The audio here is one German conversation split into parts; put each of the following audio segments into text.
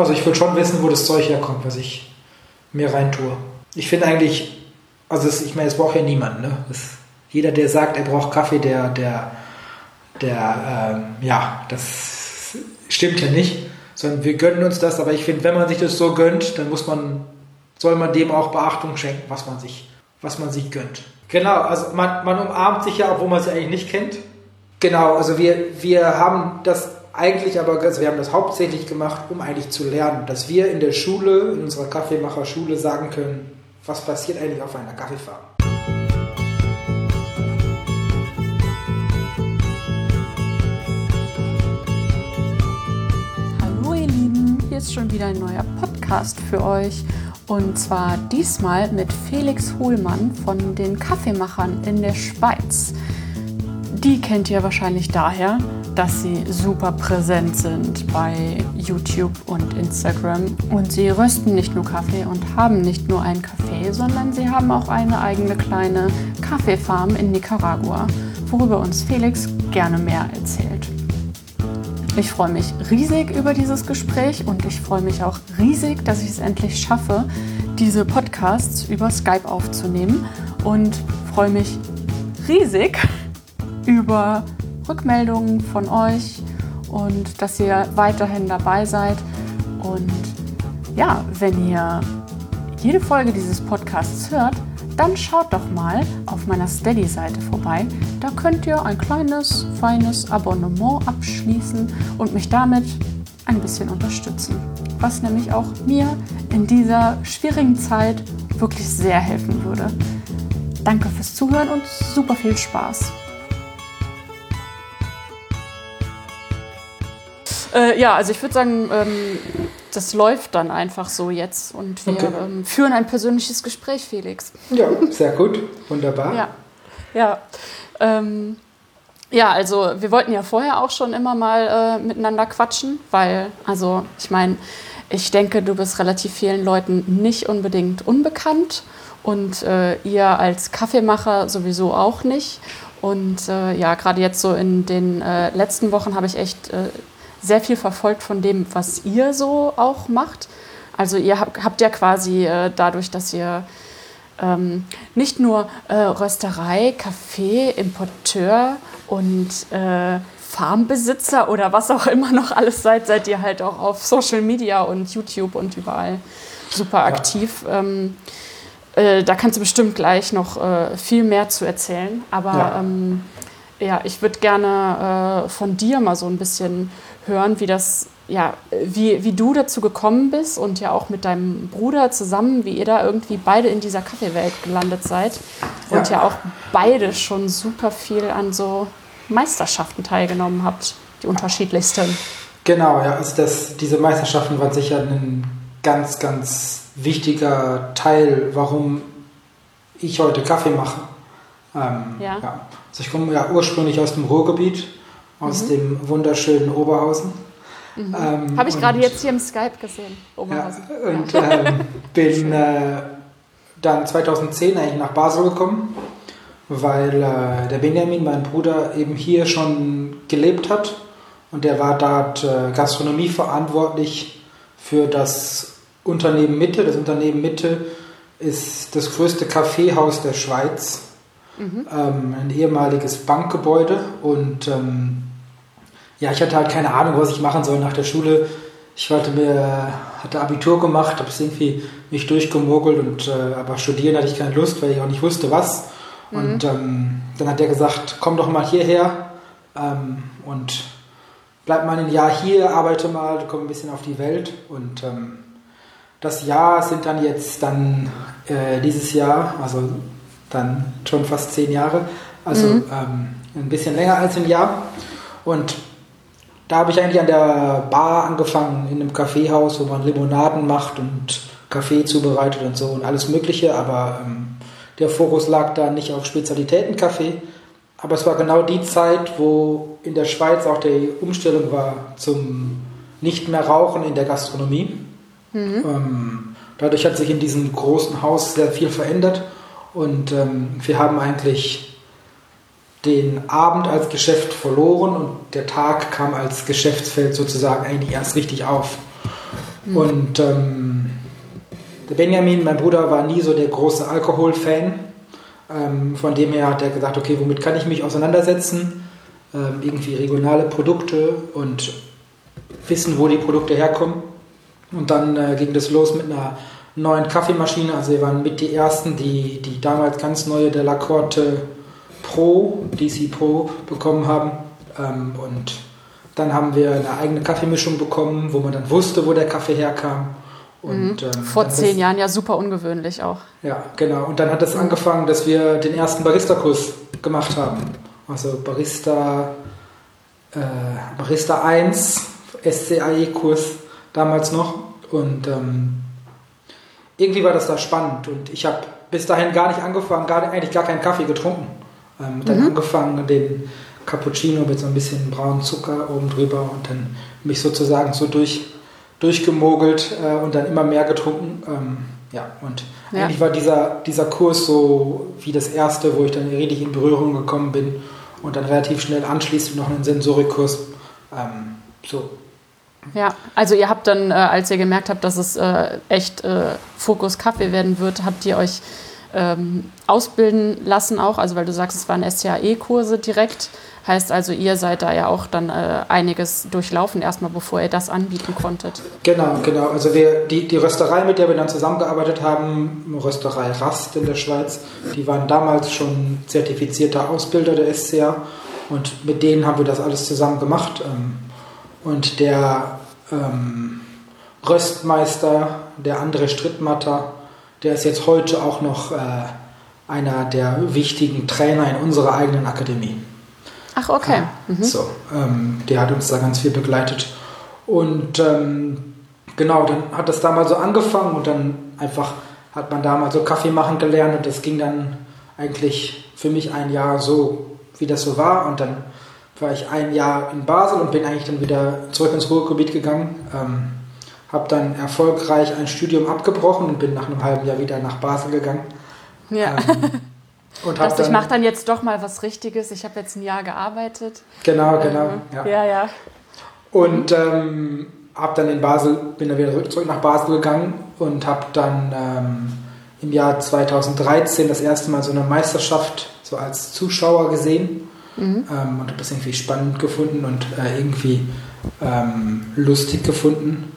Also ich will schon wissen, wo das Zeug herkommt, was ich mir reintue. Ich finde eigentlich, also es, ich meine, es braucht ja niemand. Ne? Es, jeder, der sagt, er braucht Kaffee, der, der, der, ähm, ja, das stimmt ja nicht, sondern wir gönnen uns das. Aber ich finde, wenn man sich das so gönnt, dann muss man, soll man dem auch Beachtung schenken, was man sich, was man sich gönnt. Genau, also man, man umarmt sich ja, obwohl man sie eigentlich nicht kennt. Genau, also wir, wir haben das eigentlich aber, also wir haben das hauptsächlich gemacht, um eigentlich zu lernen, dass wir in der Schule, in unserer Kaffeemacherschule sagen können, was passiert eigentlich auf einer Kaffeefarm. Hallo ihr Lieben, hier ist schon wieder ein neuer Podcast für euch. Und zwar diesmal mit Felix Hohlmann von den Kaffeemachern in der Schweiz. Die kennt ihr wahrscheinlich daher, dass sie super präsent sind bei YouTube und Instagram. Und sie rösten nicht nur Kaffee und haben nicht nur einen Kaffee, sondern sie haben auch eine eigene kleine Kaffeefarm in Nicaragua, worüber uns Felix gerne mehr erzählt. Ich freue mich riesig über dieses Gespräch und ich freue mich auch riesig, dass ich es endlich schaffe, diese Podcasts über Skype aufzunehmen und freue mich riesig über Rückmeldungen von euch und dass ihr weiterhin dabei seid. Und ja, wenn ihr jede Folge dieses Podcasts hört, dann schaut doch mal auf meiner Steady-Seite vorbei. Da könnt ihr ein kleines, feines Abonnement abschließen und mich damit ein bisschen unterstützen. Was nämlich auch mir in dieser schwierigen Zeit wirklich sehr helfen würde. Danke fürs Zuhören und super viel Spaß. Äh, ja, also ich würde sagen, ähm, das läuft dann einfach so jetzt und wir Okay. ähm, führen ein persönliches Gespräch, Felix. Ja, sehr gut, wunderbar. Ja, ja. Ähm, ja, also wir wollten ja vorher auch schon immer mal äh, miteinander quatschen, weil, also ich meine, ich denke, du bist relativ vielen Leuten nicht unbedingt unbekannt und äh, ihr als Kaffeemacher sowieso auch nicht. Und äh, ja, gerade jetzt so in den äh, letzten Wochen habe ich echt äh, sehr viel verfolgt von dem, was ihr so auch macht. Also ihr habt, habt ja quasi äh, dadurch, dass ihr ähm, nicht nur äh, Rösterei, Kaffee, Importeur und äh, Farmbesitzer oder was auch immer noch alles seid, seid ihr halt auch auf Social Media und YouTube und überall super aktiv. Ähm, äh, da kannst du bestimmt gleich noch äh, viel mehr zu erzählen. Aber Ja. ähm, ja, ich würde gerne äh, von dir mal so ein bisschen hören, wie das, ja, wie, wie du dazu gekommen bist und ja auch mit deinem Bruder zusammen, wie ihr da irgendwie beide in dieser Kaffeewelt gelandet seid und Ja. ja auch beide schon super viel an so Meisterschaften teilgenommen habt, die unterschiedlichsten. Genau, ja, also das, diese Meisterschaften waren sicher ein ganz, ganz wichtiger Teil, warum ich heute Kaffee mache. Ähm, Ja. Also ich komme ja ursprünglich aus dem Ruhrgebiet, aus dem wunderschönen Oberhausen. Ähm, Habe ich gerade jetzt hier im Skype gesehen. Ja, Oberhausen. und ähm, bin äh, dann 2010 eigentlich nach Basel gekommen, weil äh, der Benjamin, mein Bruder, eben hier schon gelebt hat und der war dort äh, Gastronomie verantwortlich für das Unternehmen Mitte. Das Unternehmen Mitte ist das größte Kaffeehaus der Schweiz, ähm, ein ehemaliges Bankgebäude und ähm, ja, ich hatte halt keine Ahnung, was ich machen soll nach der Schule. Ich hatte mir, hatte Abitur gemacht, habe es irgendwie mich durchgemogelt und äh, aber studieren hatte ich keine Lust, weil ich auch nicht wusste, was. Und ähm, dann hat er gesagt, komm doch mal hierher ähm, und bleib mal ein Jahr hier, arbeite mal, komm ein bisschen auf die Welt. Und ähm, das Jahr sind dann jetzt dann äh, dieses Jahr, also dann schon fast zehn Jahre, also ähm, ein bisschen länger als ein Jahr. Und da habe ich eigentlich an der Bar angefangen, in einem Kaffeehaus, wo man Limonaden macht und Kaffee zubereitet und so und alles Mögliche. Aber ähm, der Fokus lag da nicht auf Spezialitätenkaffee. Aber es war genau die Zeit, wo in der Schweiz auch die Umstellung war zum nicht mehr Rauchen in der Gastronomie. Ähm, dadurch hat sich in diesem großen Haus sehr viel verändert und ähm, wir haben eigentlich den Abend als Geschäft verloren und der Tag kam als Geschäftsfeld sozusagen eigentlich erst richtig auf. Mhm. Und ähm, der Benjamin, mein Bruder, war nie so der große Alkoholfan. Ähm, von dem her hat er gesagt, okay, womit kann ich mich auseinandersetzen? Ähm, irgendwie regionale Produkte und wissen, wo die Produkte herkommen. Und dann äh, ging das los mit einer neuen Kaffeemaschine. Also wir waren mit die ersten, die, die damals ganz neue Delacorte Pro, DC Pro bekommen haben. Ähm, und dann haben wir eine eigene Kaffeemischung bekommen, wo man dann wusste, wo der Kaffee herkam. Und, mhm. ähm, Vor zehn Jahren ja super ungewöhnlich auch. Ja, genau. Und dann hat es angefangen, dass wir den ersten Barista-Kurs gemacht haben. Also Barista, äh, Barista 1, SCAE-Kurs damals noch. Und ähm, irgendwie war das da spannend. Und ich habe bis dahin gar nicht angefangen, gar, eigentlich gar keinen Kaffee getrunken. Ähm, dann mhm. angefangen, den Cappuccino mit so ein bisschen braunen Zucker oben drüber und dann mich sozusagen so durch, durchgemogelt äh, und dann immer mehr getrunken. Ähm, ja, und ja. eigentlich war dieser, dieser Kurs so wie das erste, wo ich dann richtig in Berührung gekommen bin und dann relativ schnell anschließend noch einen Sensorikkurs. Ähm, so. Ja, also ihr habt dann, äh, als ihr gemerkt habt, dass es äh, echt äh, Fokus Kaffee werden wird, habt ihr euch ähm, ausbilden lassen auch, also weil du sagst, es waren SCAE-Kurse direkt. Heißt also, ihr seid da ja auch dann äh, einiges durchlaufen, erstmal bevor ihr das anbieten konntet. Genau, genau. Also wir, die, die Rösterei, mit der wir dann zusammengearbeitet haben, Rösterei Rast in der Schweiz, die waren damals schon zertifizierter Ausbilder der SCA und mit denen haben wir das alles zusammen gemacht. Ähm, und der ähm, Röstmeister, der andere Strittmatter, der ist jetzt heute auch noch äh, einer der wichtigen Trainer in unserer eigenen Akademie. Ach, okay. Mhm. So, ähm, der hat uns da ganz viel begleitet. Und ähm, genau, dann hat das damals so angefangen und dann einfach hat man damals so Kaffee machen gelernt und das ging dann eigentlich für mich ein Jahr so, wie das so war. Und dann war ich ein Jahr in Basel und bin eigentlich dann wieder zurück ins Ruhrgebiet gegangen. Ähm, habe dann erfolgreich ein Studium abgebrochen und bin nach einem halben Jahr wieder nach Basel gegangen. Ja. Ähm, und Dass ich mache dann jetzt doch mal was Richtiges. Ich habe jetzt ein Jahr gearbeitet. Genau, genau. Ähm, ja, ja. ja. Und ähm, habe dann in Basel, bin dann wieder zurück nach Basel gegangen und habe dann ähm, im Jahr 2013 das erste Mal so eine Meisterschaft so als Zuschauer gesehen mhm. ähm, und habe das irgendwie spannend gefunden und äh, irgendwie ähm, lustig gefunden.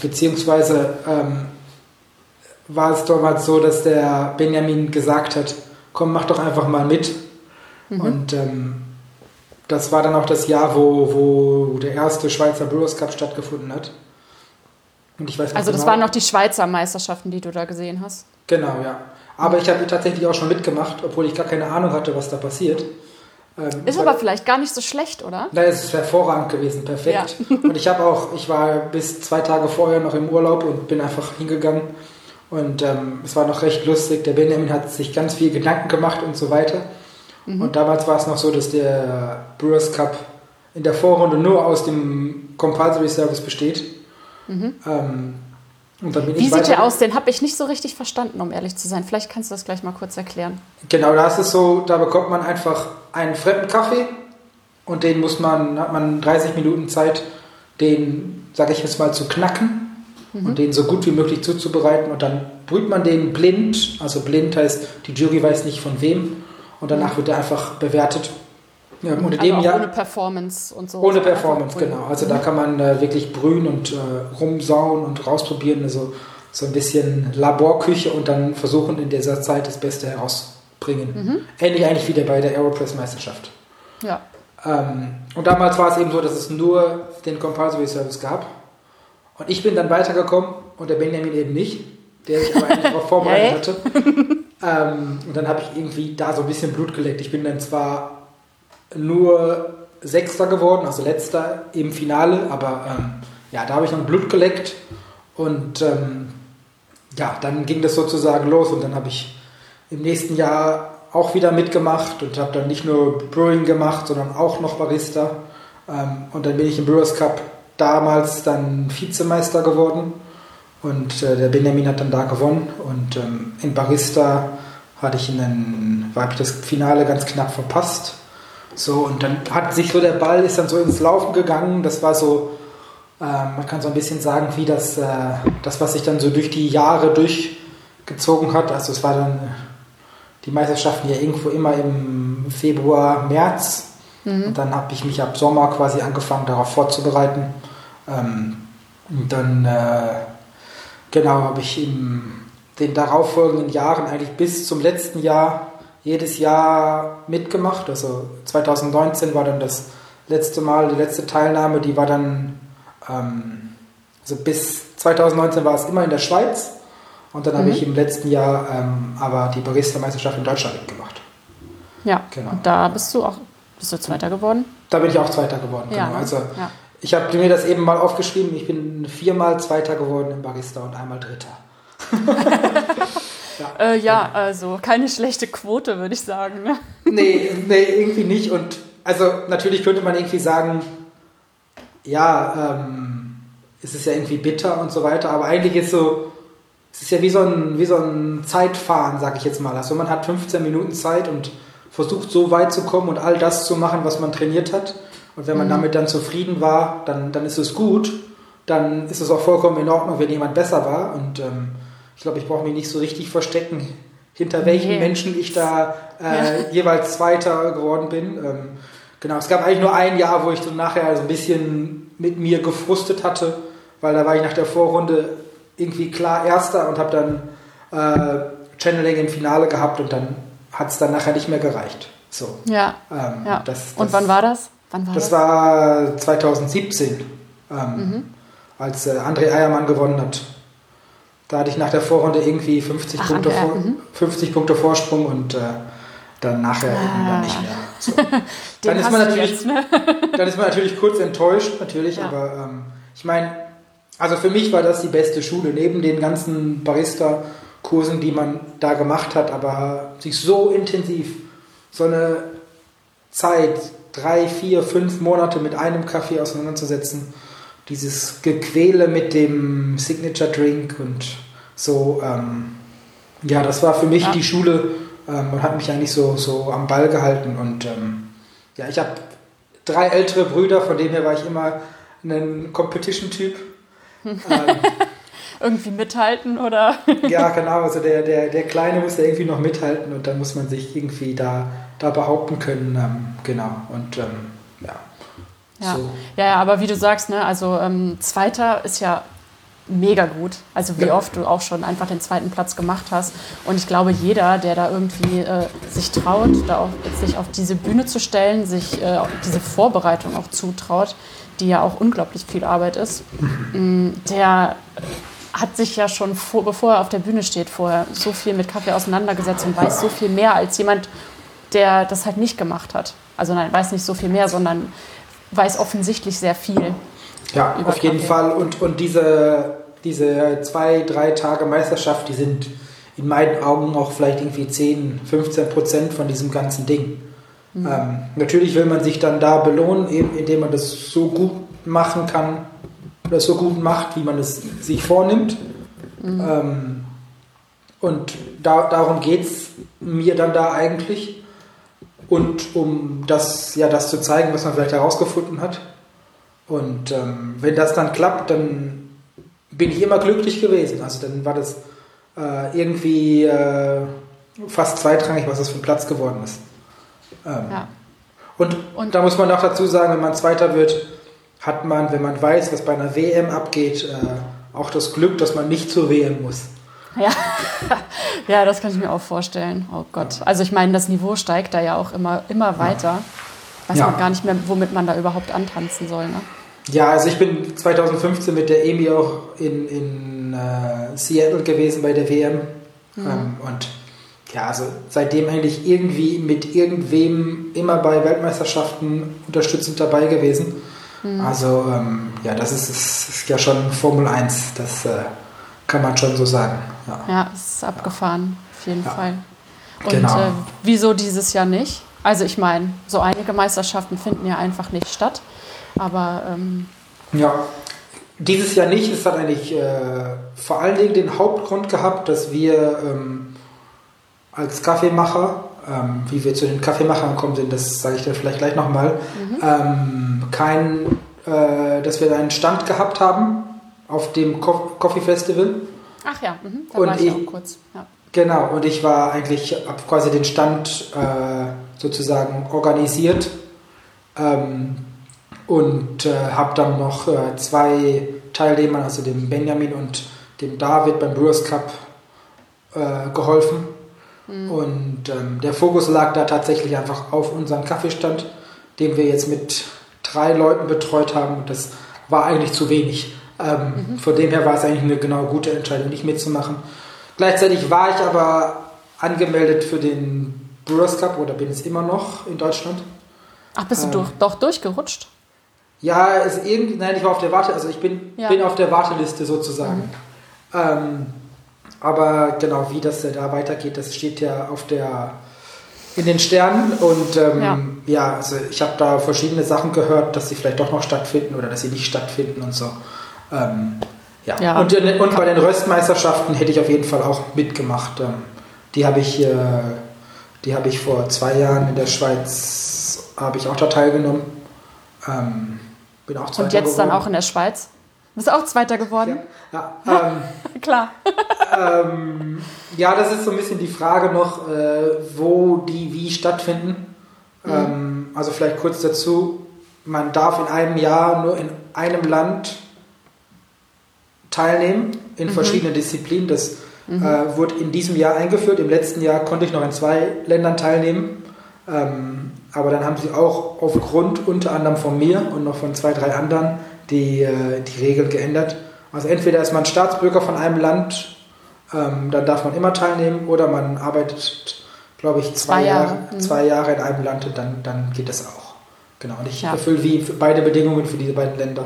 Beziehungsweise ähm, war es damals so, dass der Benjamin gesagt hat, komm, mach doch einfach mal mit. Mhm. Und ähm, das war dann auch das Jahr, wo, wo der erste Schweizer Brewers Cup stattgefunden hat. Und ich weiß also das genau, waren noch die Schweizer Meisterschaften, die du da gesehen hast? Genau, ja. Aber ich habe tatsächlich auch schon mitgemacht, obwohl ich gar keine Ahnung hatte, was da passiert. Ähm, ist aber vielleicht gar nicht so schlecht, oder? Nein, es ist hervorragend gewesen, perfekt. Ja. und ich habe auch, ich war bis zwei Tage vorher noch im Urlaub und bin einfach hingegangen und ähm, es war noch recht lustig. Der Benjamin hat sich ganz viel Gedanken gemacht und so weiter. Mhm. Und damals war es noch so, dass der Brewers Cup in der Vorrunde nur aus dem Compulsory Service besteht. Mhm. Ähm, Wie sieht der aus? Den habe ich nicht so richtig verstanden, um ehrlich zu sein. Vielleicht kannst du das gleich mal kurz erklären. Genau, da ist es so, da bekommt man einfach einen fremden Kaffee und den muss man, hat man 30 Minuten Zeit, den, sage ich jetzt mal, zu knacken mhm. und den so gut wie möglich zuzubereiten. Und dann brüht man den blind. Also blind heißt, die Jury weiß nicht von wem. Und danach wird er einfach bewertet. Ja, unter dem Jahr, ohne Performance und so. Ohne Performance, genau. Also da kann man äh, wirklich brühen und äh, rumsauen und rausprobieren. Also so ein bisschen Laborküche und dann versuchen in dieser Zeit das Beste herauszubringen. Mhm. Ähnlich eigentlich wie bei der Aeropress-Meisterschaft. Ja. Ähm, und damals war es eben so, dass es nur den Compulsory Service gab. Und ich bin dann weitergekommen und der Benjamin eben nicht, der sich aber eigentlich darauf vorbereitet hatte. Ähm, und dann habe ich irgendwie da so ein bisschen Blut geleckt. Ich bin dann zwar nur Sechster geworden, also letzter im Finale, aber ähm, ja, da habe ich noch Blut geleckt und ähm, ja, dann ging das sozusagen los und dann habe ich im nächsten Jahr auch wieder mitgemacht und habe dann nicht nur Brewing gemacht, sondern auch noch Barista. Ähm, und dann bin ich im Brewers Cup damals dann Vizemeister geworden und äh, der Benjamin hat dann da gewonnen und ähm, in Barista hatte ich einen, habe ich das Finale ganz knapp verpasst. So und dann hat sich so der Ball ist dann so ins Laufen gegangen. Das war so Ähm, man kann so ein bisschen sagen, wie das, äh, das, was sich dann so durch die Jahre durchgezogen hat. Also es war dann die Meisterschaften ja irgendwo immer im Februar, März. Mhm. Und dann habe ich mich ab Sommer quasi angefangen, darauf vorzubereiten. Ähm, und dann, äh, genau, habe ich in den darauffolgenden Jahren eigentlich bis zum letzten Jahr jedes Jahr mitgemacht. Also 2019 war dann das letzte Mal, die letzte Teilnahme, die war dann, ähm, also bis 2019 war es immer in der Schweiz und dann mhm. habe ich im letzten Jahr ähm, aber die Barista-Meisterschaft in Deutschland mitgemacht. Ja, genau. Und da bist du auch, bist du Zweiter geworden? Da bin ich auch Zweiter geworden, ja, genau. Also ja. ich habe mir das eben mal aufgeschrieben, ich bin viermal Zweiter geworden im Barista und einmal Dritter. ja. Äh, ja, also keine schlechte Quote, würde ich sagen. Ne? Nee, nee, irgendwie nicht. Und also natürlich könnte man irgendwie sagen, ja, ähm, es ist ja irgendwie bitter und so weiter, aber eigentlich ist so, es ist ja wie so ein, wie so ein Zeitfahren, sag ich jetzt mal. Also man hat 15 Minuten Zeit und versucht so weit zu kommen und all das zu machen, was man trainiert hat. Und wenn man mhm. damit dann zufrieden war, dann, dann ist es gut. Dann ist es auch vollkommen in Ordnung, wenn jemand besser war. Und ähm, ich glaube, ich brauche mich nicht so richtig verstecken, hinter welchen nee. Menschen ich da äh, ja. jeweils Zweiter geworden bin. Ähm, genau, es gab eigentlich nur ein Jahr, wo ich so nachher so ein bisschen mit mir gefrustet hatte, weil da war ich nach der Vorrunde irgendwie klar Erster und habe dann äh, Channeling im Finale gehabt und dann hat es dann nachher nicht mehr gereicht. So. Ja. Ähm, ja. Das, das, und wann war das? Wann war das, das war 2017, ähm, mhm. als äh, André Eiermann gewonnen hat. Da hatte ich nach der Vorrunde irgendwie 50, Ach, Punkte, vor, 50 mhm. Punkte Vorsprung und äh, dann nachher ah. dann nicht mehr. So. dann, ist man natürlich, jetzt, ne? dann ist man natürlich kurz enttäuscht, natürlich, ja. aber ähm, ich meine, also für mich war das die beste Schule, neben den ganzen Barista-Kursen, die man da gemacht hat, aber sich so intensiv, so eine Zeit, drei, vier, fünf Monate mit einem Kaffee auseinanderzusetzen, dieses Gequäle mit dem Signature Drink und so, ähm, ja, das war für mich ja. die Schule ähm, und hat mich eigentlich so, so am Ball gehalten. Und ähm, ja, ich habe drei ältere Brüder, von denen her war ich immer ein Competition-Typ. irgendwie mithalten oder? ja, genau. Also der, der, der Kleine muss ja irgendwie noch mithalten und dann muss man sich irgendwie da, da behaupten können. Ähm, genau. Und ähm, ja. Ja. So. ja, ja, aber wie du sagst, ne, also ähm, Zweiter ist ja mega gut. Also wie ja. oft du auch schon einfach den zweiten Platz gemacht hast. Und ich glaube, jeder, der da irgendwie äh, sich traut, da auch, sich auf diese Bühne zu stellen, sich äh, diese Vorbereitung auch zutraut, die ja auch unglaublich viel Arbeit ist, mhm. Mm, der hat sich ja schon, vor, bevor er auf der Bühne steht, vorher so viel mit Kaffee auseinandergesetzt und weiß so viel mehr als jemand, der das halt nicht gemacht hat. Also nein, weiß nicht so viel mehr, sondern weiß offensichtlich sehr viel. Ja, auf jeden Kaffee. Fall. Und, und diese, diese zwei, drei Tage Meisterschaft, die sind in meinen Augen auch vielleicht irgendwie 10, 15 Prozent von diesem ganzen Ding. Mhm. Ähm, natürlich will man sich dann da belohnen, eben indem man das so gut machen kann, oder so gut macht, wie man es sich vornimmt. Mhm. Ähm, und da, darum geht es mir dann da eigentlich. Und um das, ja, das zu zeigen, was man vielleicht herausgefunden hat. Und ähm, wenn das dann klappt, dann bin ich immer glücklich gewesen. Also dann war das äh, irgendwie äh, fast zweitrangig, was das für ein Platz geworden ist. Ähm, ja. und, und, da muss man auch dazu sagen, wenn man Zweiter wird, hat man, wenn man weiß, was bei einer WM abgeht, äh, auch das Glück, dass man nicht zur WM muss. Ja. ja, das kann ich mir auch vorstellen. Oh Gott. Also ich meine, das Niveau steigt da ja auch immer, immer weiter. Weiß ja. man gar nicht mehr, womit man da überhaupt antanzen soll. Ne? Ja, also ich bin 2015 mit der EMI auch in, in äh, Seattle gewesen bei der WM. Mhm. Ähm, und ja, also seitdem eigentlich irgendwie mit irgendwem immer bei Weltmeisterschaften unterstützend dabei gewesen. Mhm. Also ähm, ja, das ist, ist, ist, ja schon Formel 1, das äh, kann man schon so sagen. Ja, ja es ist abgefahren, auf jeden ja. Fall. Und genau. äh, wieso dieses Jahr nicht? Also ich meine, so einige Meisterschaften finden ja einfach nicht statt. Aber ähm ja, dieses Jahr nicht. Es hat eigentlich äh, vor allen Dingen den Hauptgrund gehabt, dass wir ähm, als Kaffeemacher, ähm, wie wir zu den Kaffeemachern gekommen sind, das sage ich dir vielleicht gleich nochmal, mhm. ähm, kein äh, dass wir einen Stand gehabt haben auf dem Co Coffee Festival. Ach ja, mhm, da Und war ich ich- auch kurz. Ja. Genau, und ich war eigentlich, habe quasi den Stand äh, sozusagen organisiert ähm, und äh, habe dann noch äh, zwei Teilnehmern, also dem Benjamin und dem David beim Brewers Cup äh, geholfen. Und ähm, der Fokus lag da tatsächlich einfach auf unseren Kaffeestand, den wir jetzt mit drei Leuten betreut haben. Und das war eigentlich zu wenig. Ähm, Von dem her war es eigentlich eine genau gute Entscheidung, nicht mitzumachen. Gleichzeitig war ich aber angemeldet für den Brewers Cup oder bin es immer noch in Deutschland. Ach, bist du Ähm. durch, doch durchgerutscht? Ja, es irgendwie, nein, ich war auf der Warte, also ich bin, Ja. bin auf der Warteliste sozusagen. Ähm, aber genau, wie das da weitergeht, das steht ja auf der in den Sternen und ähm, ja. also ich habe da verschiedene Sachen gehört, dass sie vielleicht doch noch stattfinden oder dass sie nicht stattfinden und so. Ähm, ja. Ja. Und, und bei den Röstmeisterschaften hätte ich auf jeden Fall auch mitgemacht. Ähm, die habe ich, äh, die habe ich vor zwei Jahren in der Schweiz, habe ich auch da teilgenommen. Ähm, bin auch Zweiter Und jetzt dann geworden. auch in der Schweiz? Bist auch Zweiter geworden? Ja, ähm, Klar. ähm, ja, das ist so ein bisschen die Frage noch, äh, wo die wie stattfinden. Ähm, also vielleicht kurz dazu, man darf in einem Jahr nur in einem Land teilnehmen, in verschiedenen Disziplinen. Das äh, wurde in diesem Jahr eingeführt. Im letzten Jahr konnte ich noch in zwei Ländern teilnehmen. Ähm, aber dann haben sie auch aufgrund unter anderem von mir und noch von zwei, drei anderen die, äh, die Regeln geändert. Also entweder ist man Staatsbürger von einem Land, ähm, dann darf man immer teilnehmen, oder man arbeitet, glaube ich, zwei, Zwei Jahre, Jahre, mhm. zwei Jahre in einem Land und dann, dann geht das auch. Genau, und ich Ja. erfülle wie beide Bedingungen für diese beiden Länder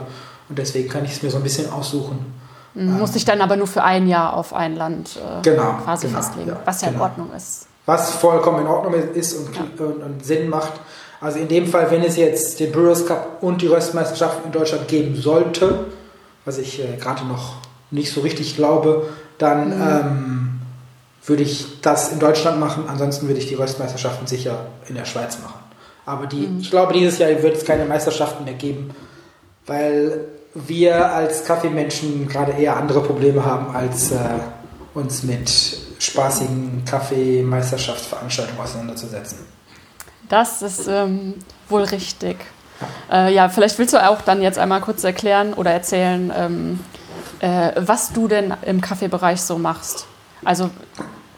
und deswegen kann ich es mir so ein bisschen aussuchen. Mhm, Musste ich dann aber nur für ein Jahr auf ein Land äh, Genau, quasi genau, festlegen, ja, was ja in genau. Ordnung ist. Was vollkommen in Ordnung ist und, und, und Sinn macht. Also in dem Fall, wenn es jetzt den Brewers Cup und die Röstmeisterschaft in Deutschland geben sollte, was ich äh, gerade noch nicht so richtig glaube, dann ähm, würde ich das in Deutschland machen. Ansonsten würde ich die Röstmeisterschaften sicher in der Schweiz machen. Aber die, ich glaube, dieses Jahr wird es keine Meisterschaften mehr geben, weil wir als Kaffeemenschen gerade eher andere Probleme haben, als äh, uns mit spaßigen Kaffeemeisterschaftsveranstaltungen auseinanderzusetzen. Das ist ähm, wohl richtig. Äh, ja, vielleicht willst du auch dann jetzt einmal kurz erklären oder erzählen, ähm, äh, was du denn im Kaffeebereich so machst. Also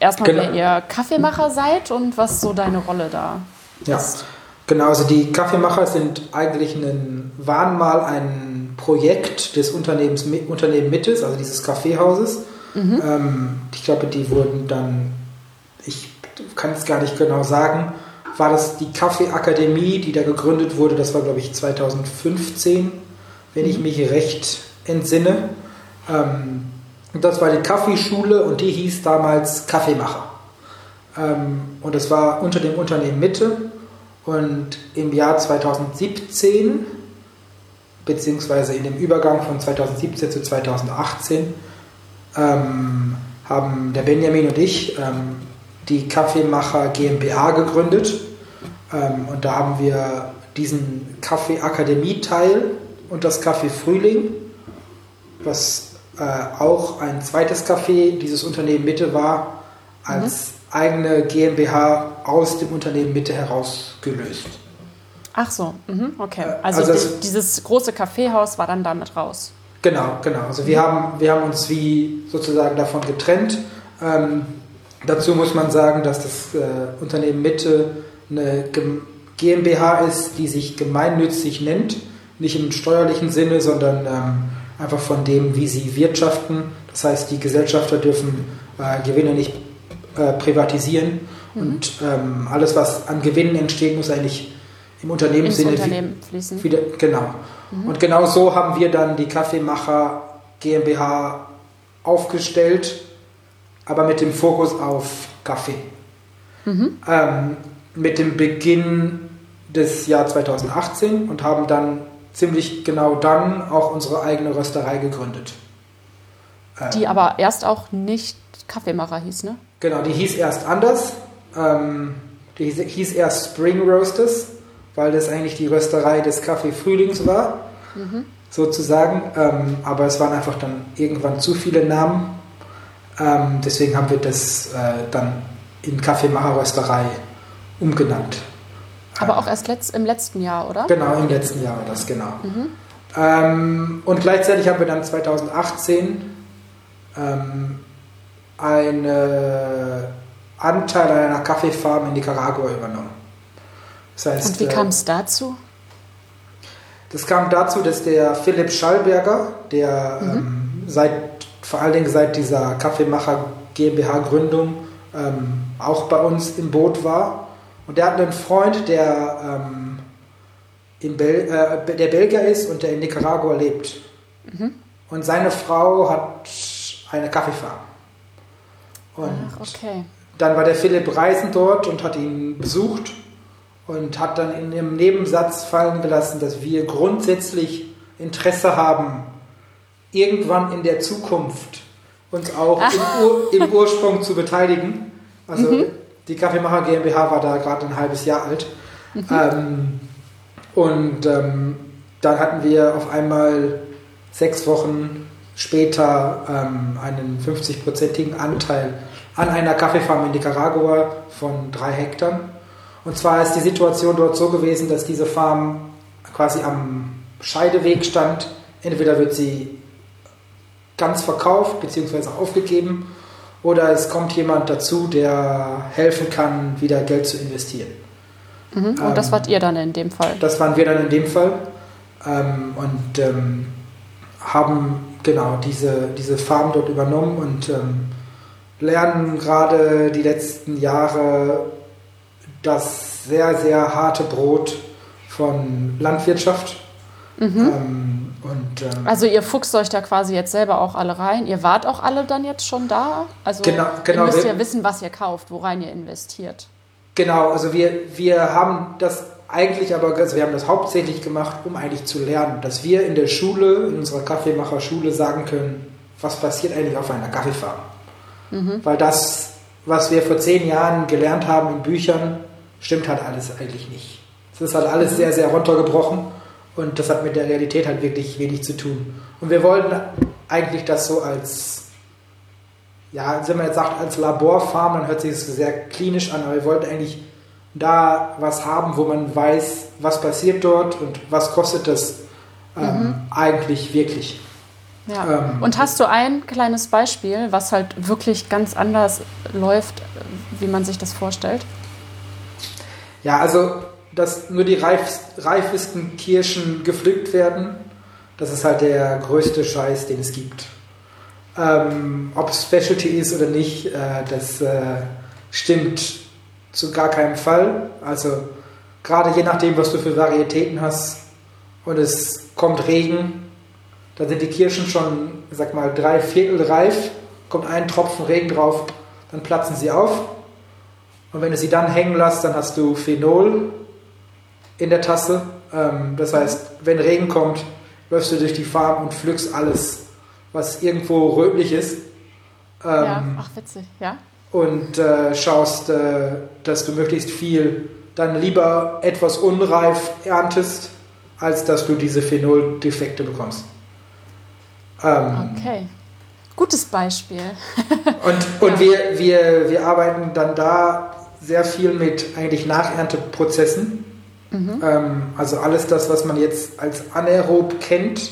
erstmal, Genau. wer ihr Kaffeemacher seid und was so deine Rolle da Ja, ist. genau. Also die Kaffeemacher sind eigentlich ein, waren mal ein Projekt des Unternehmens Unternehmen Mittes, also dieses Kaffeehauses. Ähm, ich glaube, die wurden dann, ich kann es gar nicht genau sagen, war das die Kaffeeakademie, die da gegründet wurde. Das war, glaube ich, 2015, wenn ich mich recht entsinne. Ähm, und das war die Kaffeeschule und die hieß damals Kaffeemacher. Ähm, und das war unter dem Unternehmen Mitte. Und im Jahr 2017, beziehungsweise in dem Übergang von 2017 zu 2018, ähm, haben der Benjamin und ich ähm, die Kaffeemacher GmbH gegründet. Ähm, und da haben wir diesen Kaffee-Akademie-Teil und das Kaffee Frühling, was äh, auch ein zweites Café dieses Unternehmen Mitte war, als eigene GmbH aus dem Unternehmen Mitte herausgelöst. Ach so, mhm, okay. Äh, Also, also es- dieses große Kaffeehaus war dann damit raus. Genau, genau. Also wir haben, wir haben uns wie sozusagen davon getrennt. Ähm, dazu muss man sagen, dass das äh, Unternehmen Mitte eine GmbH ist, die sich gemeinnützig nennt. Nicht im steuerlichen Sinne, sondern ähm, einfach von dem, wie sie wirtschaften. Das heißt, die Gesellschafter dürfen äh, Gewinne nicht äh, privatisieren. Und ähm, alles, was an Gewinnen entsteht, muss eigentlich im Unternehmenssinne Unternehmen fließen. wieder, genau. Und genau so haben wir dann die Kaffeemacher GmbH aufgestellt, aber mit dem Fokus auf Kaffee. Ähm, mit dem Beginn des Jahr 2018 und haben dann ziemlich genau dann auch unsere eigene Rösterei gegründet. Ähm, Die aber erst auch nicht Kaffeemacher hieß, ne? Genau, die hieß erst anders. Ähm, die hieß, hieß erst Spring Roasters, weil das eigentlich die Rösterei des Kaffee Frühlings war. sozusagen. Ähm, aber es waren einfach dann irgendwann zu viele Namen. Ähm, deswegen haben wir das äh, dann in Kaffeemacherrösterei umgenannt. Aber auch erst letzt, im letzten Jahr, oder? Genau, im letzten Jahr war das, genau. Ähm, und gleichzeitig haben wir dann 2018 ähm, einen Anteil an einer Kaffeefarm in Nicaragua übernommen. Das heißt, Und wie äh, kam es dazu? Das kam dazu, dass der Philipp Schallberger, der ähm, seit, vor allen Dingen seit dieser Kaffeemacher GmbH-Gründung ähm, auch bei uns im Boot war. Und der hat einen Freund, der, ähm, in Bel äh, der Belgier ist und der in Nicaragua lebt. Und seine Frau hat eine Kaffeefarm. Und Ach, okay. dann war der Philipp reisend dort und hat ihn besucht und hat dann in dem Nebensatz fallen gelassen, dass wir grundsätzlich Interesse haben, irgendwann in der Zukunft uns auch im, Ur im Ursprung zu beteiligen. Also die Kaffeemacher GmbH war da gerade ein halbes Jahr alt. Ähm, und ähm, dann hatten wir auf einmal sechs Wochen später ähm, einen 50-prozentigen Anteil an einer Kaffeefarm in Nicaragua von drei Hektar. Und zwar ist die Situation dort so gewesen, dass diese Farm quasi am Scheideweg stand. Entweder wird sie ganz verkauft bzw. aufgegeben oder es kommt jemand dazu, der helfen kann, wieder Geld zu investieren. Mhm. Und das Ähm, wart ihr dann in dem Fall. Das waren wir dann in dem Fall ähm, und ähm, haben genau diese, diese Farm dort übernommen und ähm, lernen gerade die letzten Jahre das sehr, sehr harte Brot von Landwirtschaft. Ähm, und, ähm, Also ihr fuchst euch da quasi jetzt selber auch alle rein. Ihr wart auch alle dann jetzt schon da? Also Genau, genau, ihr müsst wir- ja wissen, was ihr kauft, worein ihr investiert. Genau, also wir, wir haben das eigentlich aber, also wir haben das hauptsächlich gemacht, um eigentlich zu lernen, dass wir in der Schule, in unserer Kaffeemacherschule sagen können, was passiert eigentlich auf einer Kaffeefarm. Weil das, was wir vor zehn Jahren gelernt haben in Büchern, stimmt halt alles eigentlich nicht. Es ist halt alles sehr, sehr runtergebrochen und das hat mit der Realität halt wirklich wenig zu tun. Und wir wollten eigentlich das so als ja, wenn man jetzt sagt, als Laborfarm, dann hört sich das sehr klinisch an, aber wir wollten eigentlich da was haben, wo man weiß, was passiert dort und was kostet das ähm, eigentlich wirklich. Ja. Ähm, Und hast du ein kleines Beispiel, was halt wirklich ganz anders läuft, wie man sich das vorstellt? Ja, also, dass nur die reif, reifesten Kirschen gepflückt werden, das ist halt der größte Scheiß, den es gibt. Ähm, ob es Specialty ist oder nicht, äh, das äh, stimmt zu gar keinem Fall. Also gerade je nachdem, was du für Varietäten hast und es kommt Regen, dann sind die Kirschen schon, sag mal, drei Viertel reif, kommt ein Tropfen Regen drauf, dann platzen sie auf. Und wenn du sie dann hängen lässt, dann hast du Phenol in der Tasse. Ähm, das heißt, wenn Regen kommt, läufst du durch die Farm und pflückst alles, was irgendwo rötlich ist. ja, Ähm, ach witzig, ja. und äh, schaust, äh, dass du möglichst viel dann lieber etwas unreif erntest, als dass du diese Phenoldefekte bekommst. Ähm, Okay. Gutes Beispiel. Und, und wir, wir, wir arbeiten dann da sehr viel mit eigentlich Nachernteprozessen. Ähm, also alles das, was man jetzt als anaerob kennt,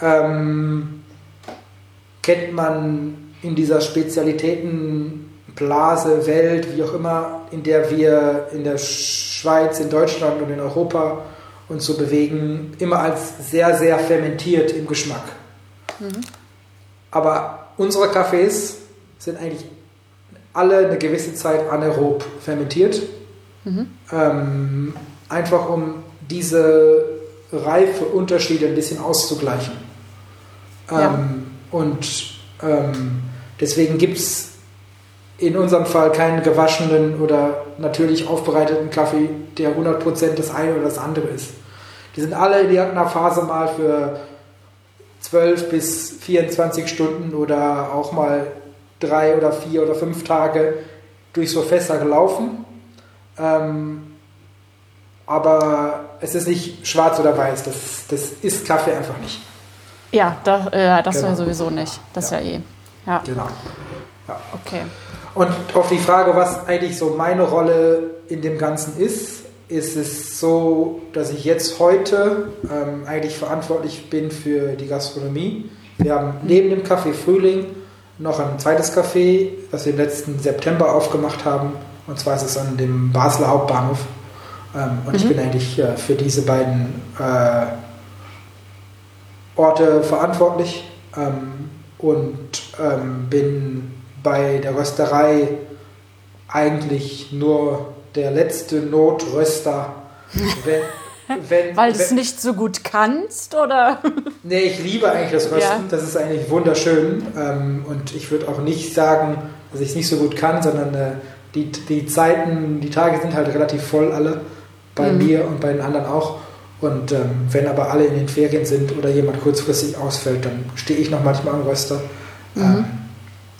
ähm, kennt man in dieser Spezialitätenblase, Welt, wie auch immer, in der wir in der Schweiz, in Deutschland und in Europa uns so bewegen, immer als sehr, sehr fermentiert im Geschmack. Aber unsere Kaffees sind eigentlich alle eine gewisse Zeit anaerob fermentiert. Ähm, einfach um diese Reifeunterschiede ein bisschen auszugleichen. Ja. Ähm, und ähm, deswegen gibt es in unserem Fall keinen gewaschenen oder natürlich aufbereiteten Kaffee, der 100% das eine oder das andere ist. Die sind alle in irgendeiner Phase mal für 12 bis 24 Stunden oder auch mal drei oder vier oder fünf Tage durch so Fässer gelaufen. Ähm, aber es ist nicht schwarz oder weiß. Das, das ist Kaffee einfach nicht. Ja, da, äh, das Genau. ja sowieso nicht. Das Ja. ja, eh. Ja, Genau. okay. Und auf die Frage, was eigentlich so meine Rolle in dem Ganzen ist, ist es so, dass ich jetzt heute ähm, eigentlich verantwortlich bin für die Gastronomie. Wir haben neben dem Café Frühling noch ein zweites Café, was wir im letzten September aufgemacht haben. Und zwar ist es an dem Basler Hauptbahnhof. Ähm, und ich Mhm. bin eigentlich äh, für diese beiden äh, Orte verantwortlich ähm, und ähm, bin bei der Rösterei eigentlich nur der letzte Notröster. Wenn, wenn, Weil du es nicht so gut kannst, oder? Nee, ich liebe eigentlich das Rösten. Ja. Das ist eigentlich wunderschön. Ähm, und ich würde auch nicht sagen, dass ich es nicht so gut kann, sondern äh, die, die Zeiten, die Tage sind halt relativ voll alle. Bei Mhm. mir und bei den anderen auch. Und ähm, wenn aber alle in den Ferien sind oder jemand kurzfristig ausfällt, dann stehe ich noch manchmal am Röster. Mhm. Ähm,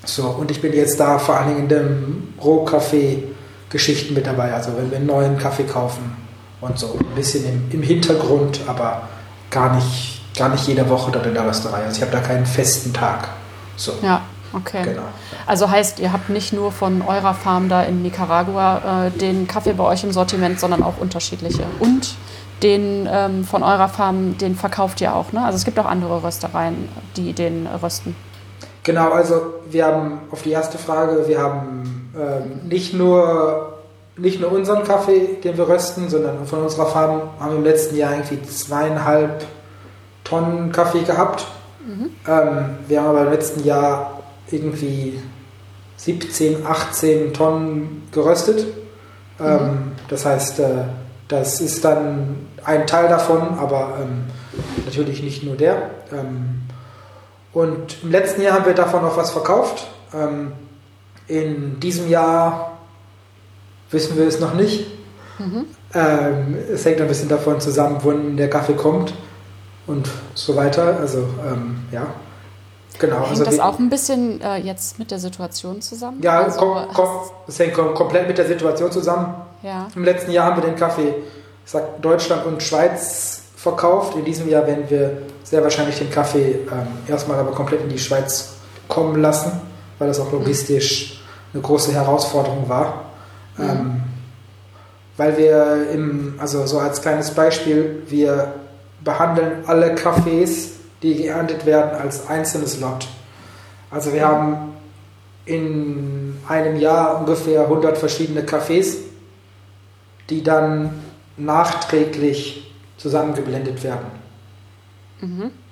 so, und ich bin jetzt da vor allen Dingen in dem Rohkaffee-Geschichten mit dabei. Also wenn wir einen neuen Kaffee kaufen und so. Ein bisschen im, im Hintergrund, aber gar nicht, gar nicht jede Woche dort in der Rösterei. Also ich habe da keinen festen Tag. So, Ja, okay. genau. Also heißt, ihr habt nicht nur von eurer Farm da in Nicaragua äh, den Kaffee bei euch im Sortiment, sondern auch unterschiedliche. Und den ähm, von eurer Farm, den verkauft ihr auch, ne? Also es gibt auch andere Röstereien, die den rösten. Genau, also wir haben auf die erste Frage, wir haben ähm, nicht, nur, nicht nur unseren Kaffee, den wir rösten, sondern von unserer Farm haben wir im letzten Jahr irgendwie zweieinhalb Tonnen Kaffee gehabt. Ähm, wir haben aber im letzten Jahr irgendwie 17, 18 Tonnen geröstet. Ähm, das heißt, äh, das ist dann ein Teil davon, aber ähm, natürlich nicht nur der. Ähm, und im letzten Jahr haben wir davon noch was verkauft. Ähm, in diesem Jahr wissen wir es noch nicht. Ähm, es hängt ein bisschen davon zusammen, wann der Kaffee kommt und so weiter. Also ähm, ja, genau. Hängt also das auch ein bisschen äh, jetzt mit der Situation zusammen? Ja, also, kom, kom, es hängt kom komplett mit der Situation zusammen. ja. Im letzten Jahr haben wir den Kaffee ich sag, Deutschland und Schweiz verkauft. In diesem Jahr werden wir sehr wahrscheinlich den Kaffee ähm, erstmal aber komplett in die Schweiz kommen lassen, weil das auch logistisch eine große Herausforderung war. Ähm, weil wir im, also so als kleines Beispiel, wir behandeln alle Kaffees, die geerntet werden, als einzelnes Lot. Also wir haben in einem Jahr ungefähr 100 verschiedene Kaffees, die dann nachträglich zusammengeblendet werden.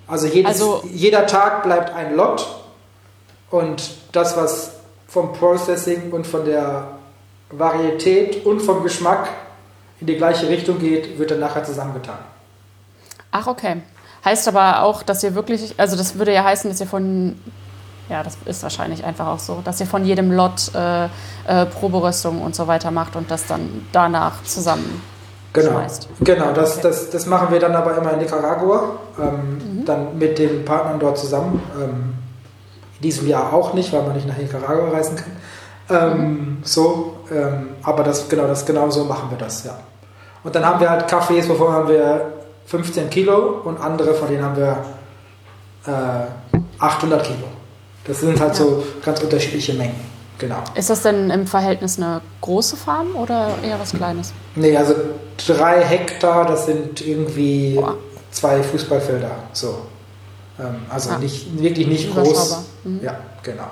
Also, jedes, Also- jeder Tag bleibt ein Lot und das, was vom Processing und von der Varietät und vom Geschmack in die gleiche Richtung geht, wird dann nachher zusammengetan. Ach, okay. Heißt aber auch, dass ihr wirklich, also das würde ja heißen, dass ihr von, ja, das ist wahrscheinlich einfach auch so, dass ihr von jedem Lot äh, äh, Proberöstung und so weiter macht und das dann danach zusammen Genau, schmeißt. genau das, Okay. das, das machen wir dann aber immer in Nicaragua, ähm, dann mit den Partnern dort zusammen. Ähm, in diesem Jahr auch nicht, weil man nicht nach Nicaragua reisen kann. Ähm, So, ähm, aber das, genau, das, genau so machen wir das, ja. Und dann haben wir halt Kaffees, wovon haben wir 15 Kilo und andere, von denen haben wir äh, 800 Kilo. Das sind halt Ja. so ganz unterschiedliche Mengen, genau. Ist das denn im Verhältnis eine große Farm oder eher was Kleines? Nee, also drei Hektar, das sind irgendwie Boah. zwei Fußballfelder. So. Ähm, also Ah. nicht, wirklich nicht groß. Mhm. Ja, genau.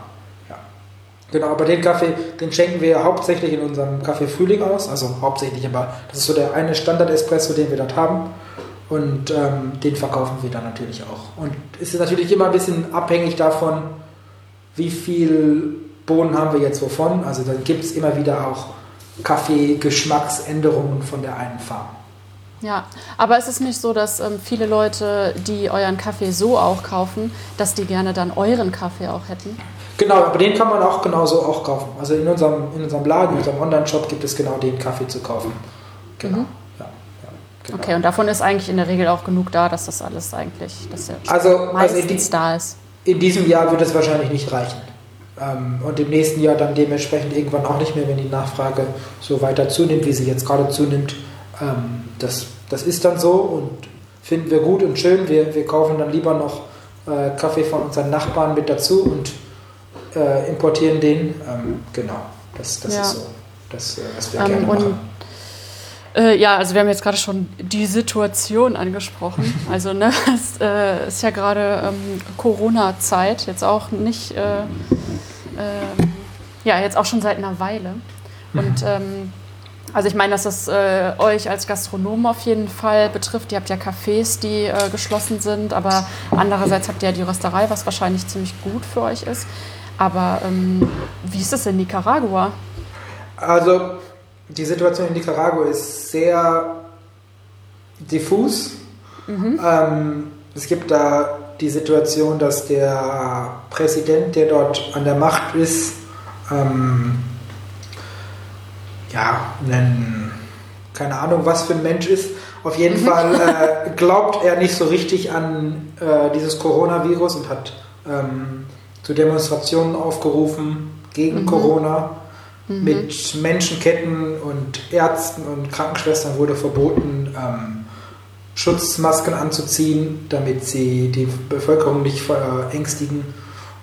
Genau, aber den Kaffee, den schenken wir hauptsächlich in unserem Kaffee Frühling aus. Also hauptsächlich, aber das ist so der eine Standard-Espresso, den wir dort haben. Und ähm, den verkaufen wir dann natürlich auch. Und es ist natürlich immer ein bisschen abhängig davon, wie viel Bohnen haben wir jetzt wovon. Also dann gibt es immer wieder auch Kaffee-Geschmacksänderungen von der einen Farm. Ja, aber es ist nicht so, dass ähm, viele Leute, die euren Kaffee so auch kaufen, dass die gerne dann euren Kaffee auch hätten. Genau, aber den kann man auch genauso auch kaufen. Also in unserem, in unserem Laden, in unserem Online-Shop gibt es genau den Kaffee zu kaufen. Genau. Mhm. Ja, ja, genau. Okay, und davon ist eigentlich in der Regel auch genug da, dass das alles eigentlich, dass der Also, also in, meistens die, da ist. in diesem Jahr wird es wahrscheinlich nicht reichen. Ähm, und im nächsten Jahr dann dementsprechend irgendwann auch nicht mehr, wenn die Nachfrage so weiter zunimmt, wie sie jetzt gerade zunimmt. Ähm, das, das ist dann so und finden wir gut und schön. Wir, wir kaufen dann lieber noch äh, Kaffee von unseren Nachbarn mit dazu und äh, importieren den. Ähm, genau, das, das Ja. ist so. Das, äh, was wir Ähm, gerne machen. Äh, ja, also wir haben jetzt gerade schon die Situation angesprochen. Also ne, es äh, ist ja gerade ähm, Corona-Zeit, jetzt auch nicht, äh, ähm, ja, jetzt auch schon seit einer Weile. Und ähm, also ich meine, dass das äh, euch als Gastronomen auf jeden Fall betrifft. Ihr habt ja Cafés, die äh, geschlossen sind, aber andererseits habt ihr ja die Rösterei, was wahrscheinlich ziemlich gut für euch ist. Aber ähm, wie ist es in Nicaragua? Also, die Situation in Nicaragua ist sehr diffus. Ähm, es gibt da die Situation, dass der Präsident, der dort an der Macht ist, ähm, ja, ein, keine Ahnung, was für ein Mensch ist. Auf jeden Fall äh, glaubt er nicht so richtig an äh, dieses Coronavirus und hat ähm, zu Demonstrationen aufgerufen gegen Corona. Mit Menschenketten und Ärzten und Krankenschwestern wurde verboten, ähm, Schutzmasken anzuziehen, damit sie die Bevölkerung nicht verängstigen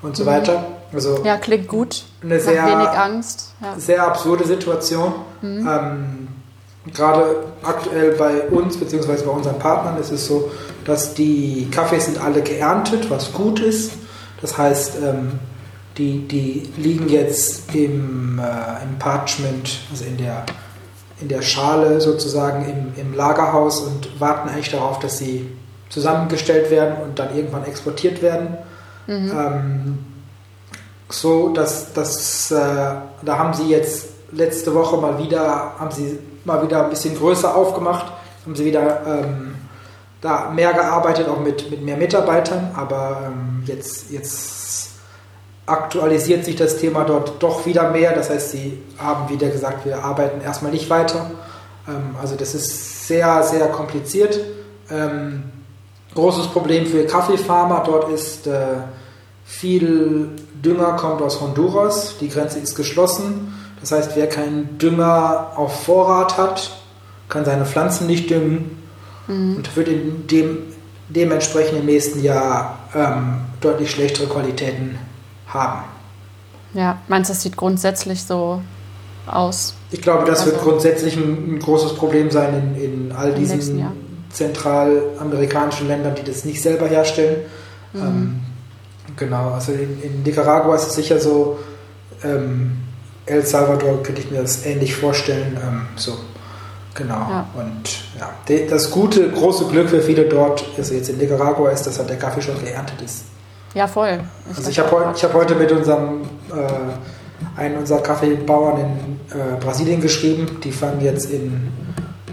und so weiter. Also Ja, klingt gut. eine Macht sehr, wenig Angst. Ja. sehr absurde Situation. Ähm, gerade aktuell bei uns beziehungsweise bei unseren Partnern ist es so, dass die Kaffees sind alle geerntet, was gut ist. Das heißt, ähm, die, die liegen jetzt im, äh, im Parchment, also in der, in der Schale sozusagen im, im Lagerhaus und warten eigentlich darauf, dass sie zusammengestellt werden und dann irgendwann exportiert werden. Ähm, so, dass, dass äh, da haben sie jetzt letzte Woche mal wieder, haben sie mal wieder ein bisschen größer aufgemacht, haben sie wieder ähm, da mehr gearbeitet, auch mit, mit mehr Mitarbeitern, aber ähm, jetzt, jetzt aktualisiert sich das Thema dort doch wieder mehr. Das heißt, sie haben wieder gesagt, wir arbeiten erstmal nicht weiter. Ähm, also das ist sehr, sehr kompliziert. Ähm, großes Problem für Kaffeefarmer dort ist, äh, viel Dünger kommt aus Honduras. Die Grenze ist geschlossen. Das heißt, wer keinen Dünger auf Vorrat hat, kann seine Pflanzen nicht düngen und wird in dem, dementsprechend im nächsten Jahr ähm, deutlich schlechtere Qualitäten haben. ja, meinst du, das sieht grundsätzlich so aus? Ich glaube, das wird Also- grundsätzlich ein, ein großes Problem sein in, in all nächsten diesen zentralamerikanischen Ländern, die das nicht selber herstellen. Mhm. Ähm, genau, also in, in Nicaragua ist es sicher so, ähm, El Salvador könnte ich mir das ähnlich vorstellen. Ähm, so, genau. Ja. Und ja, de- das gute, große Glück für viele dort, also jetzt in Nicaragua, ist, dass halt der Kaffee schon geerntet ist. Ja, voll. Also ich habe heu, ich hab heute mit unserem äh, einen unserer Kaffeebauern in äh, Brasilien geschrieben. Die fangen jetzt in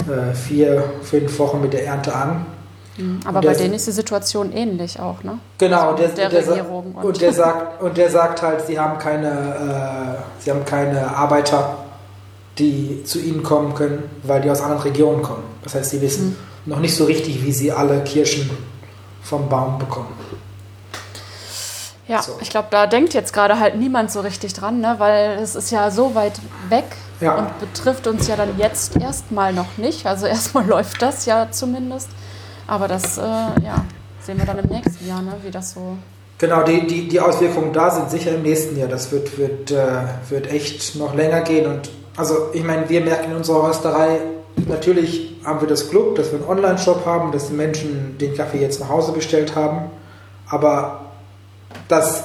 äh, vier, fünf Wochen mit der Ernte an. Mhm. Aber der bei denen ist die Situation ähnlich auch, ne? Genau, und der, der der, Regierung und- und der sagt und der sagt halt, sie haben keine, äh, sie haben keine Arbeiter, die zu ihnen kommen können, weil die aus anderen Regionen kommen. Das heißt, sie wissen noch nicht so richtig, wie sie alle Kirschen vom Baum bekommen. Ja, So. ich glaube, da denkt jetzt gerade halt niemand so richtig dran, ne? weil es ist ja so weit weg Ja. und betrifft uns ja dann jetzt erstmal noch nicht. Also erstmal läuft das ja zumindest. Aber das, äh, ja, sehen wir dann im nächsten Jahr, ne? wie das so. Genau, die, die, die Auswirkungen da sind sicher im nächsten Jahr. Das wird, wird, äh, wird echt noch länger gehen. Und also ich meine, wir merken in unserer Rösterei, natürlich haben wir das Glück, dass wir einen Online-Shop haben, dass die Menschen den Kaffee jetzt nach Hause bestellt haben. Aber das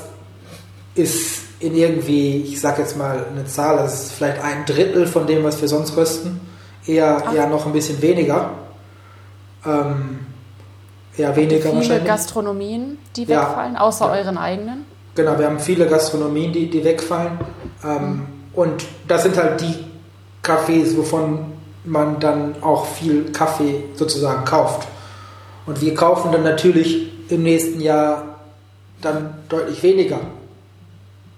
ist in irgendwie, ich sag jetzt mal eine Zahl, das ist vielleicht ein Drittel von dem, was wir sonst rösten. Eher, Ach. eher noch ein bisschen weniger. Ähm, eher weniger Viele wahrscheinlich. Gastronomien, die Ja. wegfallen, außer Ja. euren eigenen. Genau, wir haben viele Gastronomien, die, die wegfallen. Ähm, Und das sind halt die Cafés, wovon man dann auch viel Kaffee sozusagen kauft. Und wir kaufen dann natürlich im nächsten Jahr dann deutlich weniger,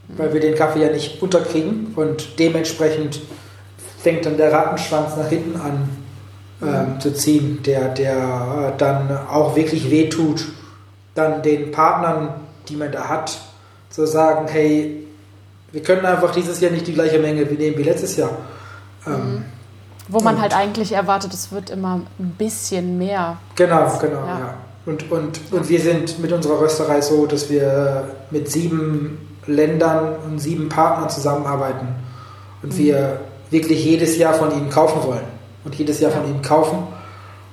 weil wir den Kaffee ja nicht unterkriegen und dementsprechend fängt dann der Rattenschwanz nach hinten an ähm, zu ziehen, der, der äh, dann auch wirklich wehtut, dann den Partnern, die man da hat, zu sagen, hey, wir können einfach dieses Jahr nicht die gleiche Menge nehmen wie letztes Jahr. Ähm, Wo man halt eigentlich erwartet, es wird immer ein bisschen mehr. Genau, genau, Ja. ja. Und, und, und wir sind mit unserer Rösterei so, dass wir mit sieben Ländern und sieben Partnern zusammenarbeiten und Mhm. wir wirklich jedes Jahr von ihnen kaufen wollen und jedes Jahr von ihnen kaufen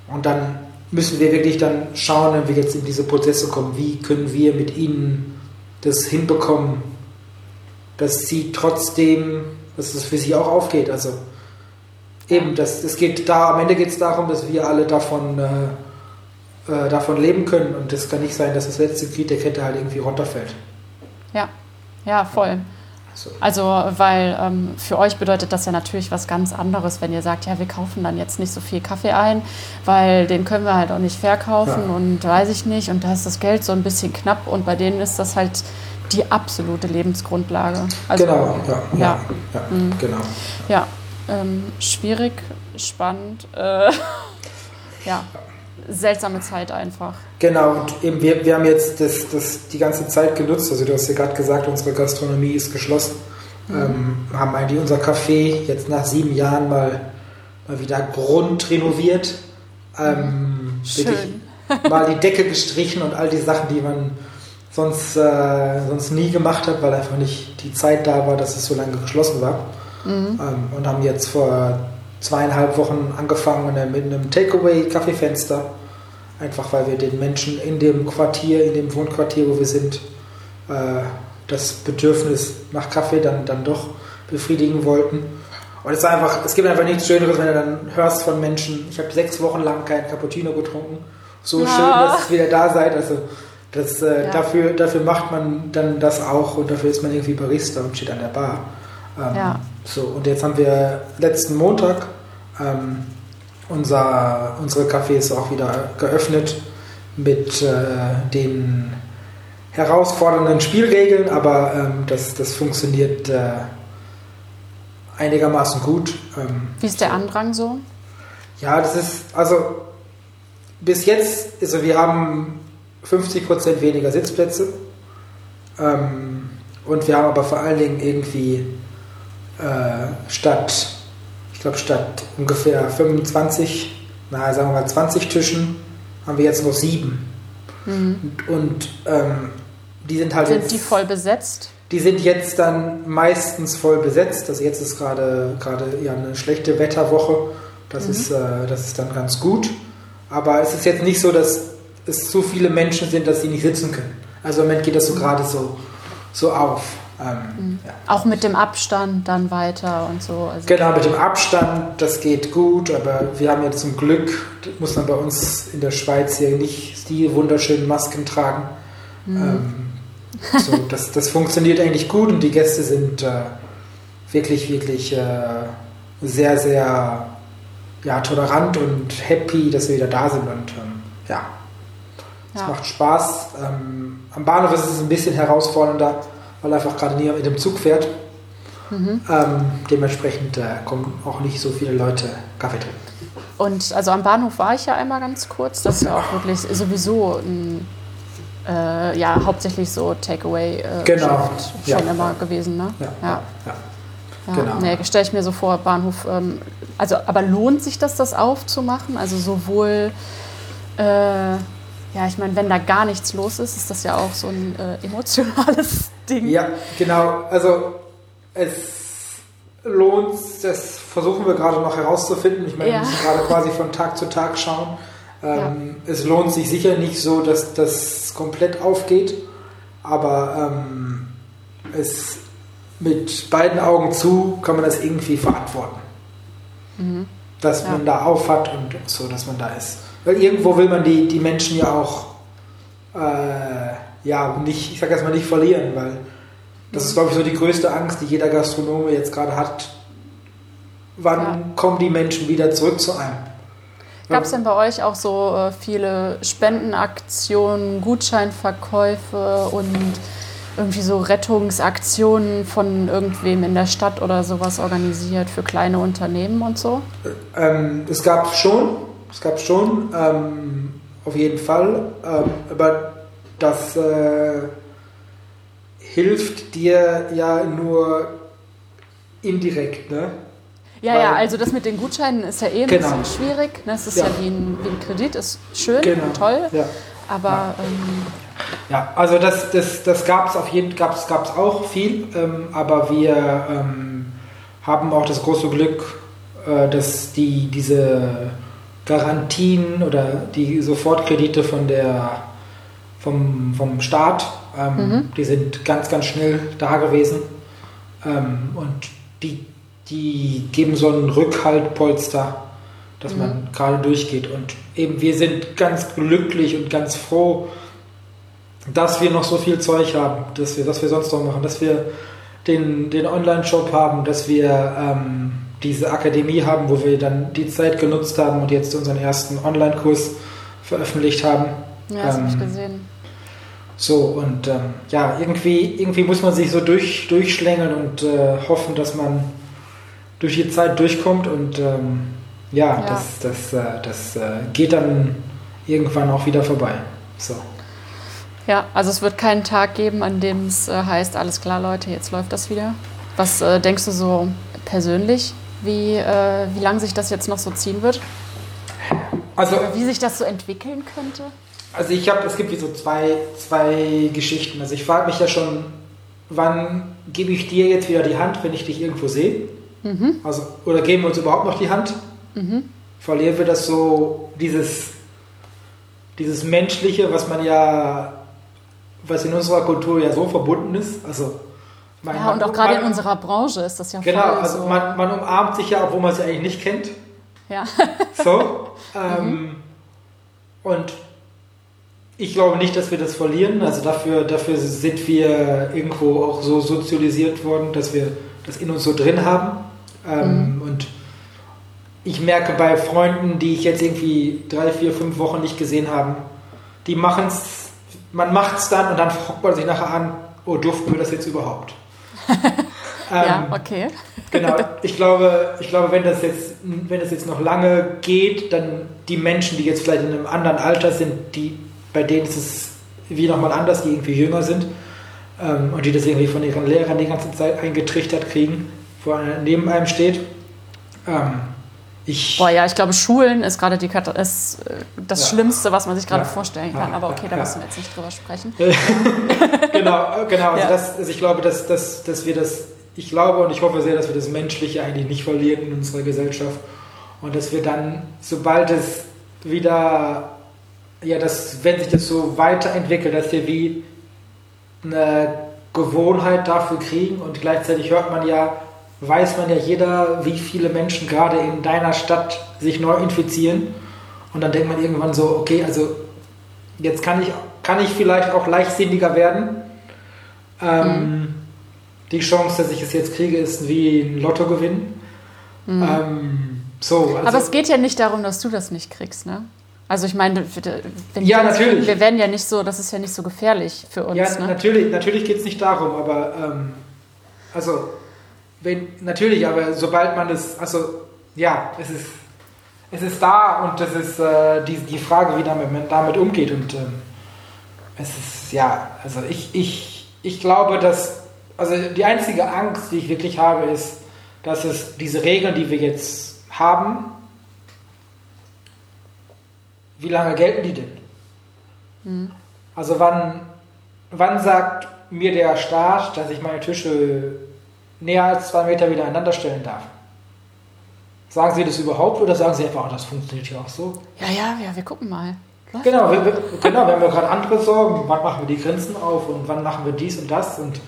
und dann müssen wir wirklich dann schauen, wenn wir jetzt in diese Prozesse kommen, wie können wir mit ihnen das hinbekommen, dass sie trotzdem, dass es für sie auch aufgeht. Also eben, das, es geht da, am Ende geht es darum, dass wir alle davon, äh, äh, davon leben können und es kann nicht sein, dass das letzte Glied der Kette halt irgendwie runterfällt. Ja, ja, voll. So. Also, weil ähm, für euch bedeutet das ja natürlich was ganz anderes, wenn ihr sagt, ja, wir kaufen dann jetzt nicht so viel Kaffee ein, weil den können wir halt auch nicht verkaufen Ja. und weiß ich nicht und da ist das Geld so ein bisschen knapp und bei denen ist das halt die absolute Lebensgrundlage. Also, genau, ja, ja, ja. ja, Mhm. genau. Ja, ähm, schwierig, spannend, äh, ja, seltsame Zeit einfach. Genau, und eben wir, wir haben jetzt das, das die ganze Zeit genutzt. Also du hast ja gerade gesagt, unsere Gastronomie ist geschlossen. Ähm, haben eigentlich unser Café jetzt nach sieben Jahren mal, mal wieder grundrenoviert. Ähm, Schön. mal die Decke gestrichen und all die Sachen, die man sonst, äh, sonst nie gemacht hat, weil einfach nicht die Zeit da war, dass es so lange geschlossen war. Mhm. Ähm, und haben jetzt vor zweieinhalb Wochen angefangen äh, mit einem Takeaway-Kaffeefenster. Einfach weil wir den Menschen in dem Quartier, in dem Wohnquartier, wo wir sind, äh, das Bedürfnis nach Kaffee dann, dann doch befriedigen wollten. Und es ist einfach, es gibt einfach nichts Schöneres, wenn du dann hörst von Menschen, ich habe sechs Wochen lang keinen Cappuccino getrunken. So Ja. schön, dass ihr wieder da seid. Also das, äh, Ja. dafür, dafür macht man dann das auch und dafür ist man irgendwie Barista und steht an der Bar. Ähm, Ja. So, und jetzt haben wir letzten Montag ähm, unser, unsere Cafés auch wieder geöffnet mit äh, den herausfordernden Spielregeln, aber ähm, das, das funktioniert äh, einigermaßen gut. Ähm, Wie ist der Andrang so? ja, das ist, also bis jetzt, also wir haben 50% weniger Sitzplätze ähm, und wir haben aber vor allen Dingen irgendwie äh, statt, ich glaube statt ungefähr 25, na sagen wir mal 20 Tischen, haben wir jetzt nur sieben. Mhm. Und, und ähm, die sind halt Sind jetzt... die voll besetzt? Die sind jetzt dann meistens voll besetzt. Also jetzt ist gerade gerade ja eine schlechte Wetterwoche. Das, ist, äh, das ist dann ganz gut. Aber es ist jetzt nicht so, dass es so viele Menschen sind, dass sie nicht sitzen können. Also im Moment geht das so gerade so, so auf. Ähm, ja. Auch mit dem Abstand dann weiter und so. Also, Genau, mit dem Abstand, das geht gut, aber wir haben jetzt zum Glück, muss man bei uns in der Schweiz hier nicht die wunderschönen Masken tragen. Ähm, so, das, das funktioniert eigentlich gut und die Gäste sind äh, wirklich, wirklich äh, sehr, sehr ja, tolerant und happy, dass wir wieder da sind und ähm, ja, es Ja. macht Spaß. Ähm, am Bahnhof ist es ein bisschen herausfordernder, weil einfach gerade niemand mit dem Zug fährt. Mhm. Ähm, dementsprechend äh, kommen auch nicht so viele Leute Kaffee trinken. Und also am Bahnhof war ich ja einmal ganz kurz. Das ist ja auch wirklich sowieso ein, äh, ja, hauptsächlich so Takeaway äh, Genau. Geschäft Ja. schon immer gewesen, ne? Ja, ja. ja. Ja, Genau. nee, stelle ich mir so vor, Bahnhof. Ähm, also, aber lohnt sich das, das aufzumachen? Also sowohl, äh, ja, ich meine, wenn da gar nichts los ist, ist das ja auch so ein äh, emotionales Ding. Ja, genau. Also es lohnt, das versuchen wir gerade noch herauszufinden. Ich meine, Ja. wir müssen gerade quasi von Tag zu Tag schauen. Ähm, Es lohnt sich sicher nicht so, dass das komplett aufgeht, aber ähm, es mit beiden Augen zu kann man das irgendwie verantworten. Dass Ja. man da aufhat und so, dass man da ist. Weil irgendwo will man die, die Menschen ja auch äh, ja, nicht, ich sag jetzt mal nicht verlieren, weil das ist, glaube ich, so die größte Angst, die jeder Gastronome jetzt gerade hat. Wann Ja. kommen die Menschen wieder zurück zu einem? Gab es denn bei euch auch so äh, viele Spendenaktionen, Gutscheinverkäufe und irgendwie so Rettungsaktionen von irgendwem in der Stadt oder sowas organisiert für kleine Unternehmen und so? Ähm, es gab schon, es gab schon, ähm, auf jeden Fall, ähm, aber das äh, hilft dir ja nur indirekt, ne? Ja, ja, also das mit den Gutscheinen ist ja eh ein Genau. bisschen schwierig. ne? Es ist Ja. ja, wie, ein, wie ein Kredit, ist schön, Genau. toll. Ja. Aber ähm, Ja, also das, das, das gab es auf jeden Fall gab's, gab's auch viel, ähm, aber wir ähm, haben auch das große Glück, äh, dass die diese Garantien oder die Sofortkredite von der vom, vom Staat, ähm, die sind ganz, ganz schnell da gewesen. Ähm, und die, die geben so einen Rückhaltpolster, dass man gerade durchgeht. Und eben wir sind ganz glücklich und ganz froh, dass wir noch so viel Zeug haben, dass wir, dass wir sonst noch machen, dass wir den, den Online-Shop haben, dass wir ähm, diese Akademie haben, wo wir dann die Zeit genutzt haben und jetzt unseren ersten Online-Kurs veröffentlicht haben. ja, das habe ich Ähm, gesehen. So, und ähm, ja, irgendwie, irgendwie muss man sich so durch, durchschlängeln und äh, hoffen, dass man durch die Zeit durchkommt und ähm, ja, Ja. das, das, äh, das äh, geht dann irgendwann auch wieder vorbei. So. Ja, also es wird keinen Tag geben, an dem es äh, heißt, alles klar, Leute, jetzt läuft das wieder. Was äh, denkst du so persönlich, wie, äh, wie lange sich das jetzt noch so ziehen wird? Also, Oder wie sich das so entwickeln könnte? Also ich habe, es gibt wie so zwei, zwei Geschichten. Also ich frage mich ja schon, wann gebe ich dir jetzt wieder die Hand, wenn ich dich irgendwo sehe? Also, oder geben wir uns überhaupt noch die Hand? Verlieren wir das so, dieses, dieses Menschliche, was man ja, was in unserer Kultur ja so verbunden ist? Also, man- Ja, und auch man- gerade in man- unserer Branche ist das ja Genau, also so. man, man umarmt sich ja, obwohl man sie eigentlich nicht kennt. ja. So. ähm, Und ich glaube nicht, dass wir das verlieren. Also dafür, dafür sind wir irgendwo auch so sozialisiert worden, dass wir das in uns so drin haben. Ähm, Und ich merke bei Freunden, die ich jetzt irgendwie drei, vier, fünf Wochen nicht gesehen habe, die machen es, man macht es dann und dann fragt man sich nachher an, oh, durften wir das jetzt überhaupt? ja, Ähm, okay. Genau, ich glaube, ich glaube, wenn das jetzt, wenn das jetzt noch lange geht, dann die Menschen, die jetzt vielleicht in einem anderen Alter sind, die, bei denen ist es wie nochmal anders, die irgendwie jünger sind ähm, und die das irgendwie von ihren Lehrern die ganze Zeit eingetrichtert kriegen, wo einer neben einem steht. Ähm, ich, Boah, ja, ich glaube, Schulen ist gerade die Kat ist, äh, das Ja. Schlimmste, was man sich gerade Ja. vorstellen Ja. kann. Aber okay, da Ja. müssen wir jetzt nicht drüber sprechen. genau, genau. Also Ja. das, also ich glaube, dass, dass, dass wir das, ich glaube und ich hoffe sehr, dass wir das Menschliche eigentlich nicht verlieren in unserer Gesellschaft und dass wir dann, sobald es wieder, ja, das, wenn sich das so weiterentwickelt, dass wir wie eine Gewohnheit dafür kriegen und gleichzeitig hört man ja, weiß man ja jeder, wie viele Menschen gerade in deiner Stadt sich neu infizieren und dann denkt man irgendwann so, okay, also jetzt kann ich, kann ich vielleicht auch leichtsinniger werden. Ähm, Die Chance, dass ich es jetzt kriege, ist wie ein Lottogewinn. Ähm, so, also, Aber es geht ja nicht darum, dass du das nicht kriegst, ne? Also ich meine, wenn Ja, wir das natürlich. wir werden ja nicht so, das ist ja nicht so gefährlich für uns, ja, ne? natürlich, natürlich geht es nicht darum, aber ähm, also wenn, natürlich, aber sobald man es, also ja, es ist, es ist da und das ist äh, die, die Frage, wie damit, man damit umgeht und ähm, es ist, ja, also ich, ich, ich glaube, dass, also die einzige Angst, die ich wirklich habe, ist, dass es diese Regeln, die wir jetzt haben, wie lange gelten die denn? Also wann, wann sagt mir der Staat, dass ich meine Tische näher als zwei Meter wieder einander stellen darf? Sagen Sie das überhaupt oder sagen Sie einfach, das funktioniert ja auch so? Ja, ja, ja, wir gucken mal. Läuft Genau, wir, wir, genau, wir haben ja gerade andere Sorgen. Wann machen wir die Grenzen auf und wann machen wir dies und das? Und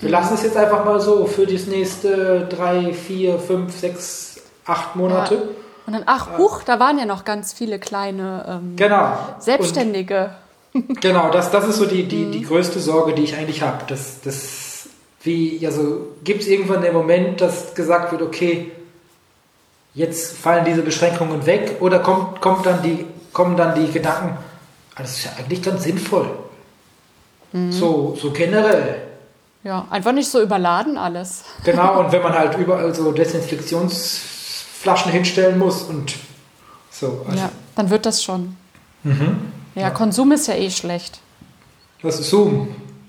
wir lassen es jetzt einfach mal so für das nächste drei, vier, fünf, sechs, acht Monate. Und dann, ach, huch, da waren ja noch ganz viele kleine ähm, Genau. Selbstständige. Und, genau, das, das ist so die, die, die größte Sorge, die ich eigentlich habe. Das, das, wie, also gibt es irgendwann den Moment, dass gesagt wird, okay, jetzt fallen diese Beschränkungen weg oder kommt, kommt dann die, kommen dann die Gedanken, ah, das ist ja eigentlich ganz sinnvoll. So, so generell. Ja, einfach nicht so überladen alles. Genau, und wenn man halt überall so Desinfektionsflaschen hinstellen muss und so. Also, Ja, dann wird das schon. Mhm. Ja, Konsum ist ja eh schlecht. Was ist Zoom?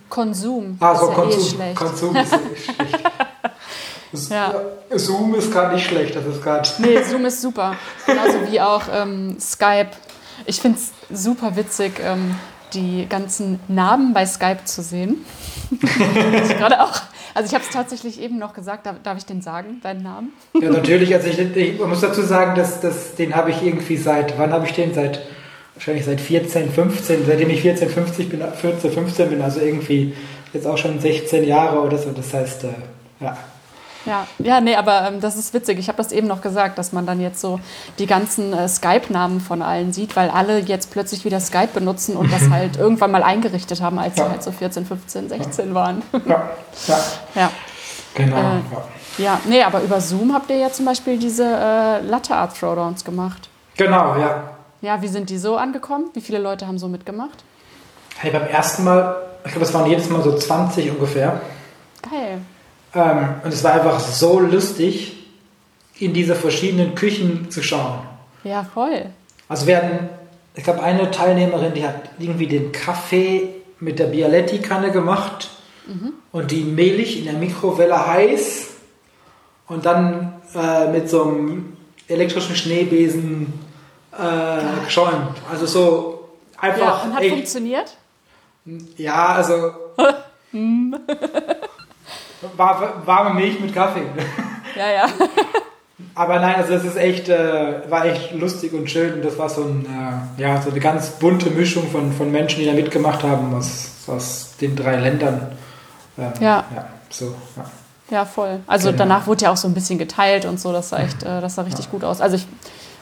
Konsum Ah, ist so ja Konsum. eh schlecht. Konsum ist schlecht. Ja. Zoom ist gerade nicht schlecht, das ist gerade. Nee, Zoom ist super. Genauso wie auch ähm, Skype. Ich finde es super witzig, ähm, die ganzen Namen bei Skype zu sehen. ich gerade auch. Also ich habe es tatsächlich eben noch gesagt. Darf, darf ich den sagen, deinen Namen? Ja, natürlich. Also ich, ich muss dazu sagen, dass, dass den habe ich irgendwie seit, wann habe ich den? Seit wahrscheinlich seit 14, 15, seitdem ich 14, 50 bin, 14, 15 bin, also irgendwie jetzt auch schon 16 Jahre oder so. Das heißt, äh, ja. Ja, ja, nee, aber ähm, das ist witzig. Ich habe das eben noch gesagt, dass man dann jetzt so die ganzen äh, Skype-Namen von allen sieht, weil alle jetzt plötzlich wieder Skype benutzen und das halt irgendwann mal eingerichtet haben, als Ja. sie halt so 14, 15, 16 waren. Ja, ja. ja. genau. Äh, ja. ja, nee, aber über Zoom habt ihr ja zum Beispiel diese äh, Latte Art Throwdowns gemacht. Genau, ja. Ja, wie sind die so angekommen? Wie viele Leute haben so mitgemacht? Hey, beim ersten Mal, ich glaube, es waren jedes Mal so 20 ungefähr. Geil. Ähm, und es war einfach so lustig, in diese verschiedenen Küchen zu schauen. Ja, voll. Also wir hatten, ich glaube, eine Teilnehmerin, die hat irgendwie den Kaffee mit der Bialetti-Kanne gemacht und die mehlig in der Mikrowelle heiß und dann äh, mit so einem elektrischen Schneebesen äh, geschäumt. Also so Ja, einfach. und hat echt- funktioniert? ja, also. war, warme Milch mit Kaffee. Ja, ja. Aber nein, also das ist echt, äh, war echt lustig und schön. Und das war so, ein, äh, ja, so eine ganz bunte Mischung von, von Menschen, die da mitgemacht haben aus, aus den drei Ländern. Ähm, Ja. ja. So, ja. Ja, voll. Also Genau. danach wurde ja auch so ein bisschen geteilt und so, das sah echt, äh, das sah richtig gut aus. Also ich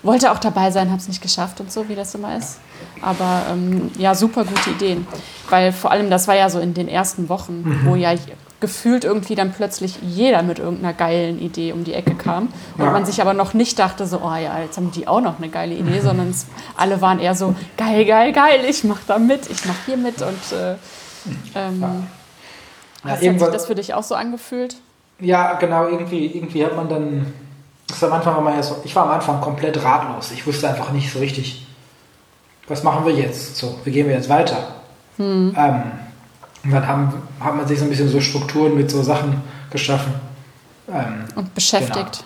wollte auch dabei sein, habe es nicht geschafft und so, wie das immer ist. Aber ähm, ja, super gute Ideen. Weil vor allem, das war ja so in den ersten Wochen, Mhm. wo ja gefühlt irgendwie dann plötzlich jeder mit irgendeiner geilen Idee um die Ecke kam. Und Ja. man sich aber noch nicht dachte, so, oh ja, jetzt haben die auch noch eine geile. Idee, sondern es, alle waren eher so, geil, geil, geil, ich mach da mit, ich mach hier mit. Und äh, ähm, Ja, hast, hat sich das für dich auch so angefühlt? Ja, genau, irgendwie, irgendwie hat man dann. Das am Anfang war man ja so, ich war am Anfang komplett ratlos. Ich wusste einfach nicht so richtig, was machen wir jetzt? So, wie gehen wir jetzt weiter? Ähm, und dann haben, hat man sich so ein bisschen so Strukturen mit so Sachen geschaffen. Ähm, Und beschäftigt.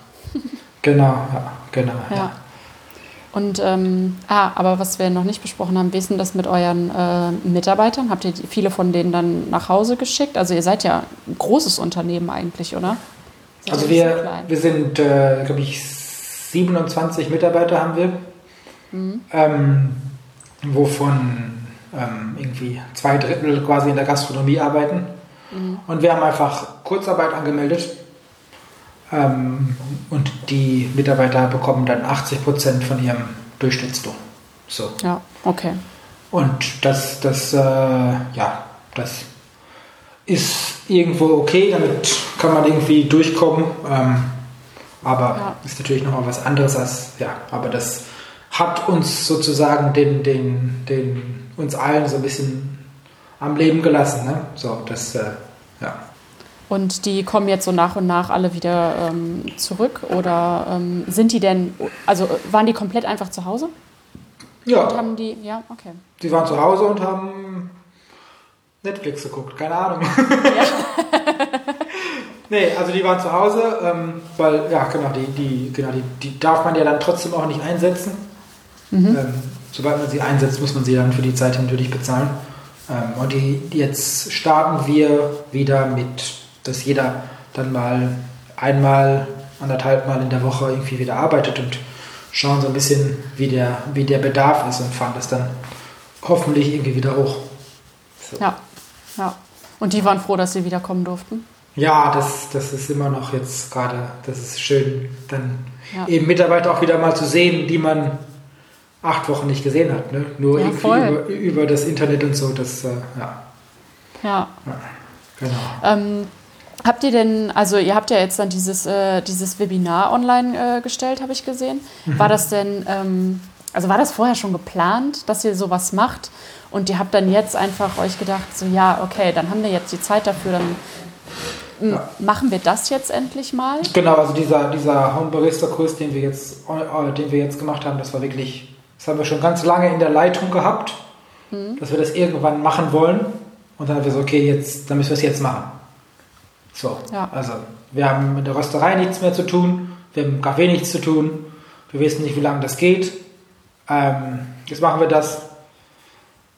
genau, ja, genau. Ja. Und, ähm, ah, aber was wir noch nicht besprochen haben, wie ist denn das mit euren äh, Mitarbeitern? Habt ihr viele von denen dann nach Hause geschickt? Also ihr seid ja ein großes Unternehmen eigentlich, oder? Seid Also wir, wir sind, äh, glaube ich, 27 Mitarbeiter haben wir, ähm, wovon ähm, irgendwie zwei Drittel quasi in der Gastronomie arbeiten. Und wir haben einfach Kurzarbeit angemeldet. Ähm, und die Mitarbeiter bekommen dann 80 Prozent von ihrem Durchschnittslohn. So. Ja, okay. Und das, das, äh, ja, das ist irgendwo okay, damit kann man irgendwie durchkommen. Ähm, aber Ja. ist natürlich nochmal was anderes als, ja, aber das hat uns sozusagen den, den, den, uns allen so ein bisschen am Leben gelassen. Ne? So, das, äh, ja. Und die kommen jetzt so nach und nach alle wieder ähm, zurück? Oder ähm, sind die denn, also waren die komplett einfach zu Hause? Und Ja, haben die, ja, okay. die waren zu Hause und haben Netflix geguckt, keine Ahnung. nee, also die waren zu Hause, ähm, weil, ja, genau, die, die, genau die, die darf man ja dann trotzdem auch nicht einsetzen. Ähm, sobald man sie einsetzt, muss man sie dann für die Zeit natürlich bezahlen. Ähm, und die, jetzt starten wir wieder mit, dass jeder dann mal einmal, anderthalb Mal in der Woche irgendwie wieder arbeitet und schauen so ein bisschen, wie der, wie der Bedarf ist und fahren das dann hoffentlich irgendwie wieder hoch. Ja, ja. Und die waren froh, dass sie wiederkommen durften? Ja, das, das ist immer noch jetzt gerade, das ist schön, dann Ja. eben Mitarbeiter auch wieder mal zu sehen, die man acht Wochen nicht gesehen hat. Ne? Nur Ja, über, über das Internet und so, das, äh, ja, Ja. genau. Ähm, habt ihr denn, also ihr habt ja jetzt dann dieses, äh, dieses Webinar online äh, gestellt, habe ich gesehen. War das denn, ähm, also war das vorher schon geplant, dass ihr sowas macht? Und ihr habt dann jetzt einfach euch gedacht, so ja, okay, dann haben wir jetzt die Zeit dafür, dann Ja. machen wir das jetzt endlich mal. Genau, also dieser, dieser Home Barista Kurs, den wir, jetzt, äh, den wir jetzt gemacht haben, das war wirklich, das haben wir schon ganz lange in der Leitung gehabt, dass wir das irgendwann machen wollen. Und dann haben wir so, okay, jetzt, dann müssen wir es jetzt machen. So, Ja. also wir haben mit der Rösterei nichts mehr zu tun, wir haben im Café nichts zu tun, wir wissen nicht, wie lange das geht. Ähm, jetzt machen wir das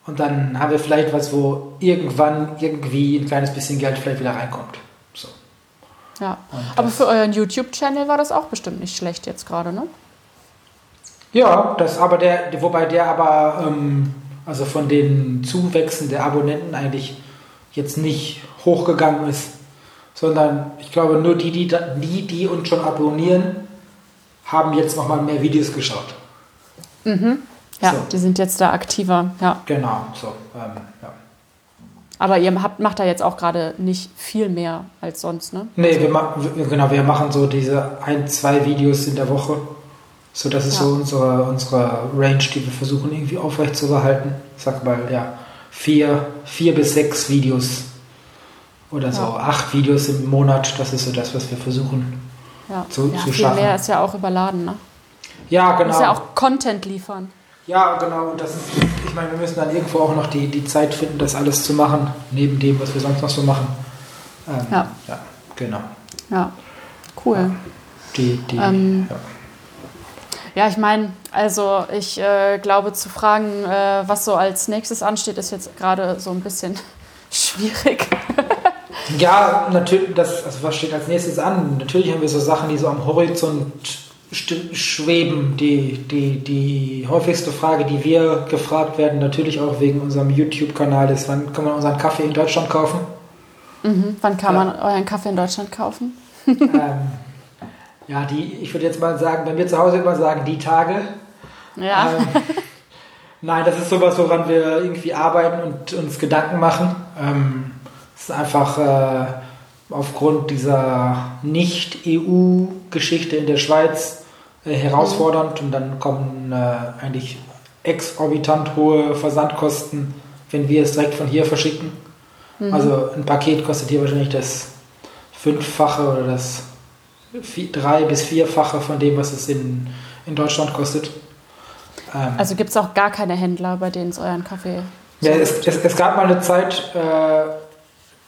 und dann haben wir vielleicht was, wo irgendwann irgendwie ein kleines bisschen Geld vielleicht wieder reinkommt. So. Ja. Und Aber für euren YouTube-Channel war das auch bestimmt nicht schlecht jetzt gerade, ne? Ja, das aber der, wobei der aber ähm, also von den Zuwächsen der Abonnenten eigentlich jetzt nicht hochgegangen ist, sondern ich glaube nur die, die, die, die uns schon abonnieren, haben jetzt nochmal mehr Videos geschaut. Ja, So. die sind jetzt da aktiver, ja. Genau, so. Ähm, ja. Aber ihr habt, macht da jetzt auch gerade nicht viel mehr als sonst, ne? Nee, wir, ma wir, genau, wir machen so diese ein, zwei Videos in der Woche. So, das ist Ja. so unsere, unsere Range, die wir versuchen irgendwie aufrecht zu behalten. Ich sag mal, ja, vier, vier bis sechs Videos oder so, Ja. acht Videos im Monat, das ist so das, was wir versuchen. Ja, Zu- ja zu viel schaffen. mehr ist ja auch überladen, ne? Ja, genau. musst ja auch Content liefern. Ja, genau. Und das ist, ich meine, wir müssen dann irgendwo auch noch die, die Zeit finden, das alles zu machen, neben dem, was wir sonst noch so machen. Ähm, Ja. ja, genau. Ja, cool. Die, die, Ähm, ja. Ja, ich meine, also ich äh, glaube, zu fragen, äh, was so als nächstes ansteht, ist jetzt gerade so ein bisschen schwierig. Ja, natürlich, das, also was steht als nächstes an? Natürlich haben wir so Sachen, die so am Horizont schweben. Die, die, die häufigste Frage, die wir gefragt werden, natürlich auch wegen unserem YouTube-Kanal, ist, wann kann man unseren Kaffee in Deutschland kaufen? Mhm. Wann kann Ja. man euren Kaffee in Deutschland kaufen? ähm, ja, die, ich würde jetzt mal sagen, wenn wir zu Hause immer sagen, die Tage. Ja. Ähm, nein, das ist sowas, woran wir irgendwie arbeiten und uns Gedanken machen. Ähm, es ist einfach äh, aufgrund dieser Nicht-EU-Geschichte in der Schweiz äh, herausfordernd und dann kommen äh, eigentlich exorbitant hohe Versandkosten, wenn wir es direkt von hier verschicken. Also ein Paket kostet hier wahrscheinlich das Fünffache oder das vi- drei- bis vierfache von dem, was es in, in Deutschland kostet. Ähm, Also gibt es auch gar keine Händler, bei denen es euren Kaffee. ja, es, es, es gab mal eine Zeit, äh,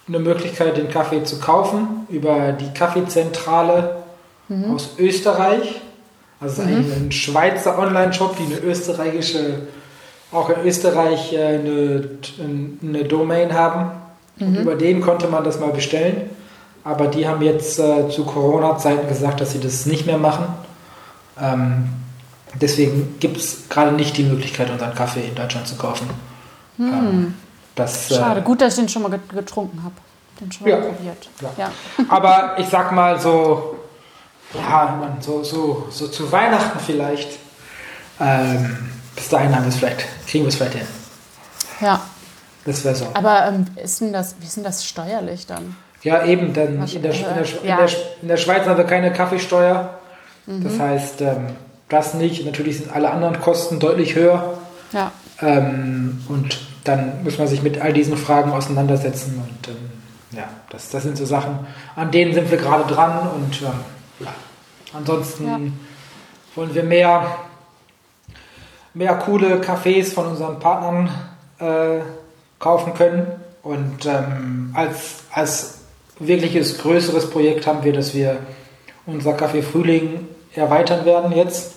eine Möglichkeit, den Kaffee zu kaufen über die Kaffeezentrale aus Österreich. Also eigentlich ein Schweizer Online-Shop, die eine österreichische, auch in Österreich äh, eine, eine Domain haben. Und über den konnte man das mal bestellen. Aber die haben jetzt äh, zu Corona-Zeiten gesagt, dass sie das nicht mehr machen. Ähm, deswegen gibt es gerade nicht die Möglichkeit, unseren Kaffee in Deutschland zu kaufen. Ähm, das, äh, Schade, gut, dass ich den schon mal get- getrunken habe. Den schon mal Ja. probiert. Ja. Ja. Aber ich sag mal so, ja, man, so, so, so zu Weihnachten vielleicht. Ähm, bis dahin haben wir es vielleicht, kriegen wir es vielleicht hin. ja. Das wäre so. Aber ähm, ist denn das, wie ist denn das steuerlich dann? Ja, eben, dann in der, in, der, in, der, in der Schweiz haben wir keine Kaffeesteuer. Mhm. Das heißt, ähm, das nicht. Natürlich sind alle anderen Kosten deutlich höher. Ja. Ähm, und dann muss man sich mit all diesen Fragen auseinandersetzen. Und ähm, ja, das, das sind so Sachen, an denen sind wir gerade dran. Und ähm, ja, ansonsten Ja. wollen wir mehr, mehr coole Cafés von unseren Partnern äh, kaufen können. Und ähm, als, als wirkliches größeres Projekt haben wir, dass wir unser Café Frühling erweitern werden jetzt.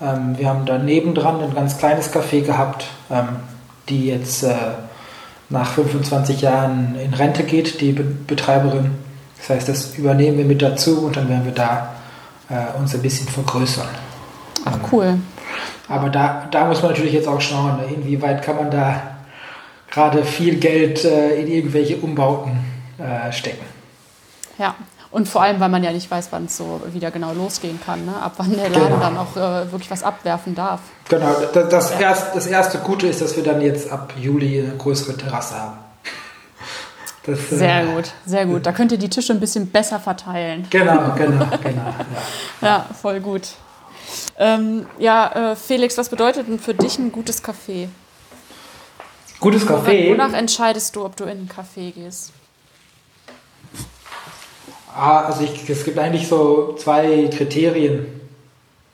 Ähm, wir haben da nebendran ein ganz kleines Café gehabt, ähm, die jetzt äh, nach 25 Jahren in Rente geht, die Be Betreiberin. Das heißt, das übernehmen wir mit dazu und dann werden wir da äh, uns ein bisschen vergrößern. Ach, cool. Aber da, da muss man natürlich jetzt auch schauen, ne, inwieweit kann man da gerade viel Geld äh, in irgendwelche Umbauten äh, stecken. Ja. Und vor allem, weil man ja nicht weiß, wann es so wieder genau losgehen kann, ne? ab wann der Laden Genau. dann auch äh, wirklich was abwerfen darf. Genau, das, das, erst, das erste Gute ist, dass wir dann jetzt ab Juli eine größere Terrasse haben. Das, äh, Sehr gut, sehr gut. Da könnt ihr die Tische ein bisschen besser verteilen. Genau, genau, genau. Ja. Ja, voll gut. Ähm, ja, äh, Felix, was bedeutet denn für dich ein gutes Café? Gutes Kaffee. Wonach entscheidest du, ob du in einen Café gehst? Ah, also ich, es gibt eigentlich so zwei Kriterien.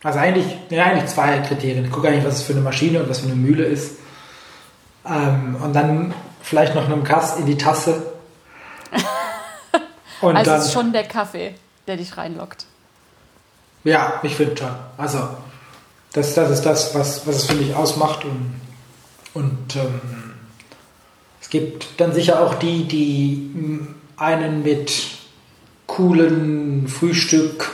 Also eigentlich, ja, eigentlich zwei Kriterien. Ich gucke eigentlich, was es für eine Maschine und was für eine Mühle ist. Ähm, und dann vielleicht noch einem Kass in die Tasse. Und also dann, ist schon der Kaffee, der dich reinlockt. ja, ich finde schon. Also, das, das ist das, was, was es für mich ausmacht. Und, und ähm, es gibt dann sicher auch die, die einen mit coolen Frühstück,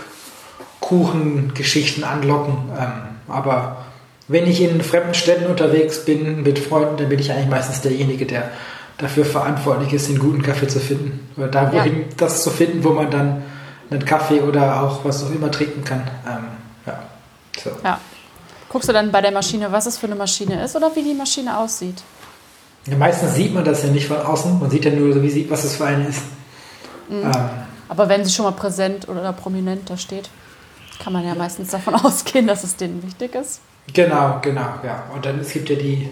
Kuchengeschichten anlocken. Ähm, aber wenn ich in fremden Städten unterwegs bin mit Freunden, dann bin ich eigentlich meistens derjenige, der dafür verantwortlich ist, den guten Kaffee zu finden. Oder da, Ja. wohin das zu finden, wo man dann einen Kaffee oder auch was auch immer trinken kann. Ähm, ja. So. Ja. Guckst du dann bei der Maschine, was es für eine Maschine ist oder wie die Maschine aussieht? Ja, meistens sieht man das ja nicht von außen. Man sieht ja nur, so, wie sie, was es für eine ist. Mhm. Ähm, Aber wenn sie schon mal präsent oder prominent da steht, kann man ja meistens davon ausgehen, dass es denen wichtig ist. genau, genau, ja. Und dann es gibt ja die,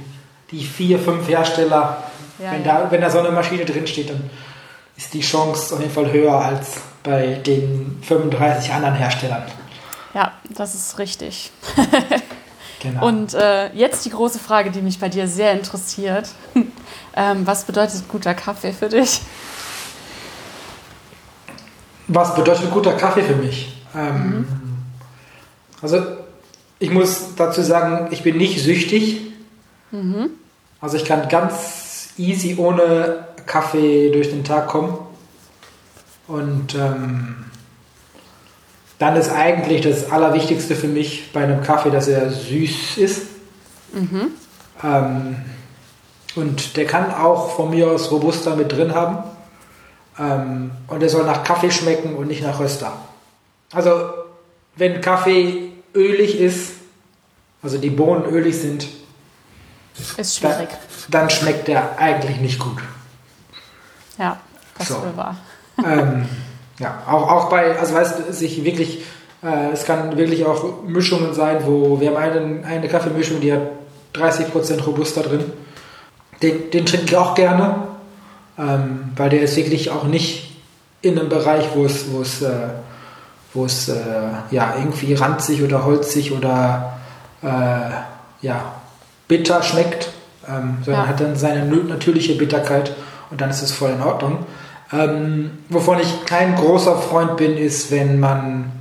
die vier, fünf Hersteller. Ja, wenn, ja. Da, wenn da so eine Maschine drin steht, dann ist die Chance auf jeden Fall höher als bei den 35 anderen Herstellern. Ja, das ist richtig. Genau. Und äh, jetzt die große Frage, die mich bei dir sehr interessiert. ähm, was bedeutet guter Kaffee für dich? Was bedeutet guter Kaffee für mich? Ähm, Also ich muss dazu sagen, ich bin nicht süchtig. Also ich kann ganz easy ohne Kaffee durch den Tag kommen. Und ähm, dann ist eigentlich das Allerwichtigste für mich bei einem Kaffee, dass er süß ist. Ähm, und der kann auch von mir aus Robusta mit drin haben. Ähm, und er soll nach Kaffee schmecken und nicht nach Röster. Also, wenn Kaffee ölig ist, also die Bohnen ölig sind, Ist dann, schwierig. dann schmeckt der eigentlich nicht gut. Ja, das So. ist wohl wahr. ähm, ja, auch, auch bei, also weißt du, sich wirklich, äh, es kann wirklich auch Mischungen sein, wo wir haben eine, eine Kaffeemischung, die hat 30% Robusta drin. Den, den trinke ich auch gerne, ähm, weil der ist wirklich auch nicht in einem Bereich, wo es, wo es, äh, wo es äh, ja, irgendwie ranzig oder holzig oder äh, ja, bitter schmeckt, ähm, sondern Ja. hat dann seine natürliche Bitterkeit und dann ist es voll in Ordnung. Ähm, wovon ich kein großer Freund bin, ist, wenn man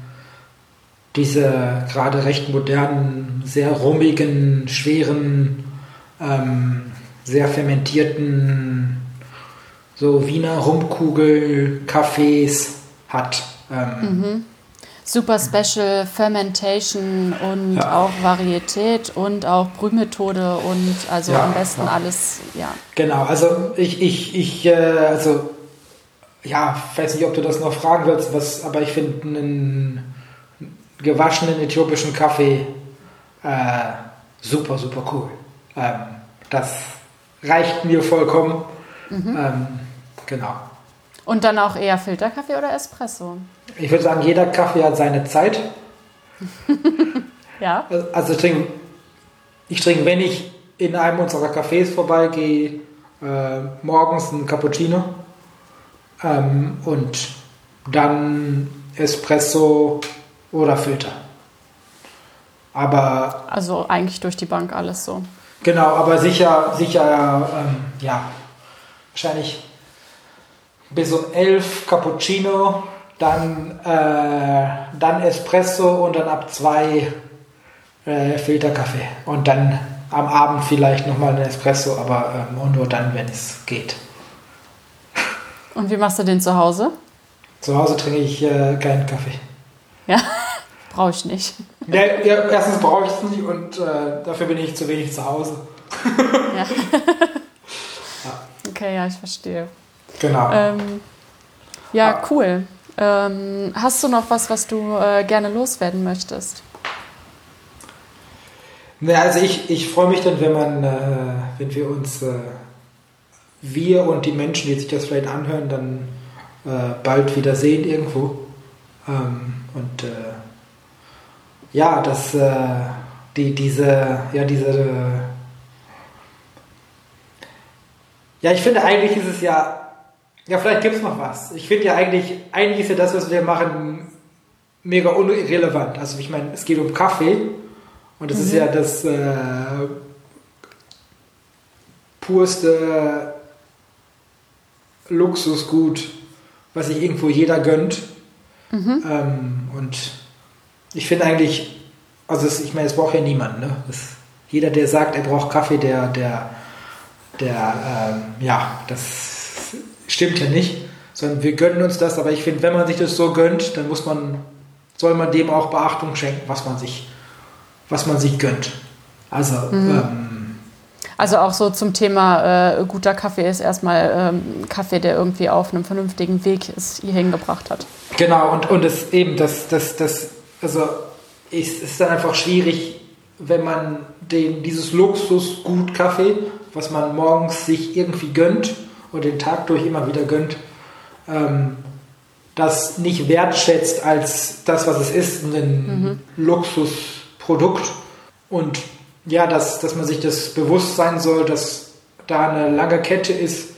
diese gerade recht modernen, sehr rummigen, schweren, ähm, sehr fermentierten, so Wiener Rumkugel-Cafés hat. Ähm, Super Special Fermentation und Ja. auch Varietät und auch Brühmethode und also Ja, am besten ja. alles, ja. Genau, also ich, ich, ich, äh, also ja, weiß nicht, ob du das noch fragen willst, was, aber ich finde einen gewaschenen äthiopischen Kaffee äh, super, super cool. Ähm, das reicht mir vollkommen. Ähm, genau. Und dann auch eher Filterkaffee oder Espresso? Ich würde sagen, jeder Kaffee hat seine Zeit. Ja. Also ich trinke, ich trinke, wenn ich in einem unserer Cafés vorbeigehe, äh, morgens einen Cappuccino ähm, und dann Espresso oder Filter. Aber Also eigentlich durch die Bank alles so. genau, aber sicher, sicher, ähm, ja, wahrscheinlich bis um elf Cappuccino, dann, äh, dann Espresso und dann ab zwei äh, Filterkaffee. Und dann am Abend vielleicht nochmal ein Espresso, aber ähm, nur dann, wenn es geht. Und wie machst du den zu Hause? Zu Hause trinke ich äh, keinen Kaffee. Ja, brauche ich nicht. Ja, ja, erstens brauche ich es nicht und äh, dafür bin ich zu wenig zu Hause. Ja. Okay, ja, ich verstehe. Genau. Ähm, ja, cool. Ähm, hast du noch was, was du äh, gerne loswerden möchtest? Ja, also ich, ich freue mich dann, wenn man, äh, wenn wir uns, äh, wir und die Menschen, die sich das vielleicht anhören, dann äh, bald wieder sehen irgendwo. Ähm, und äh, ja, dass äh, die, diese, ja, diese, ja, ich finde eigentlich ist es ja, ja, vielleicht gibt es noch was. Ich finde ja eigentlich, eigentlich ist ja das, was wir machen, mega unrelevant. Also ich meine, es geht um Kaffee und das ist ja das äh, purste Luxusgut, was sich irgendwo jeder gönnt. Ähm, und ich finde eigentlich, also es, ich meine, es braucht ja niemand, ne? Es, jeder, der sagt, er braucht Kaffee, der, der, der, ähm, ja, das stimmt ja nicht, sondern wir gönnen uns das, aber ich finde, wenn man sich das so gönnt, dann muss man, soll man dem auch Beachtung schenken, was man sich, was man sich gönnt. Also, ähm, Also auch so zum Thema äh, guter Kaffee ist erstmal ähm, Kaffee, der irgendwie auf einem vernünftigen Weg es hierhin gebracht hat. Genau, und, und es eben, das, das, das, also es ist dann einfach schwierig, wenn man den, dieses Luxusgut Kaffee, was man morgens sich irgendwie gönnt und den Tag durch immer wieder gönnt, ähm, das nicht wertschätzt als das, was es ist, ein Luxusprodukt. Und ja, dass, dass man sich das bewusst sein soll, dass da eine lange Kette ist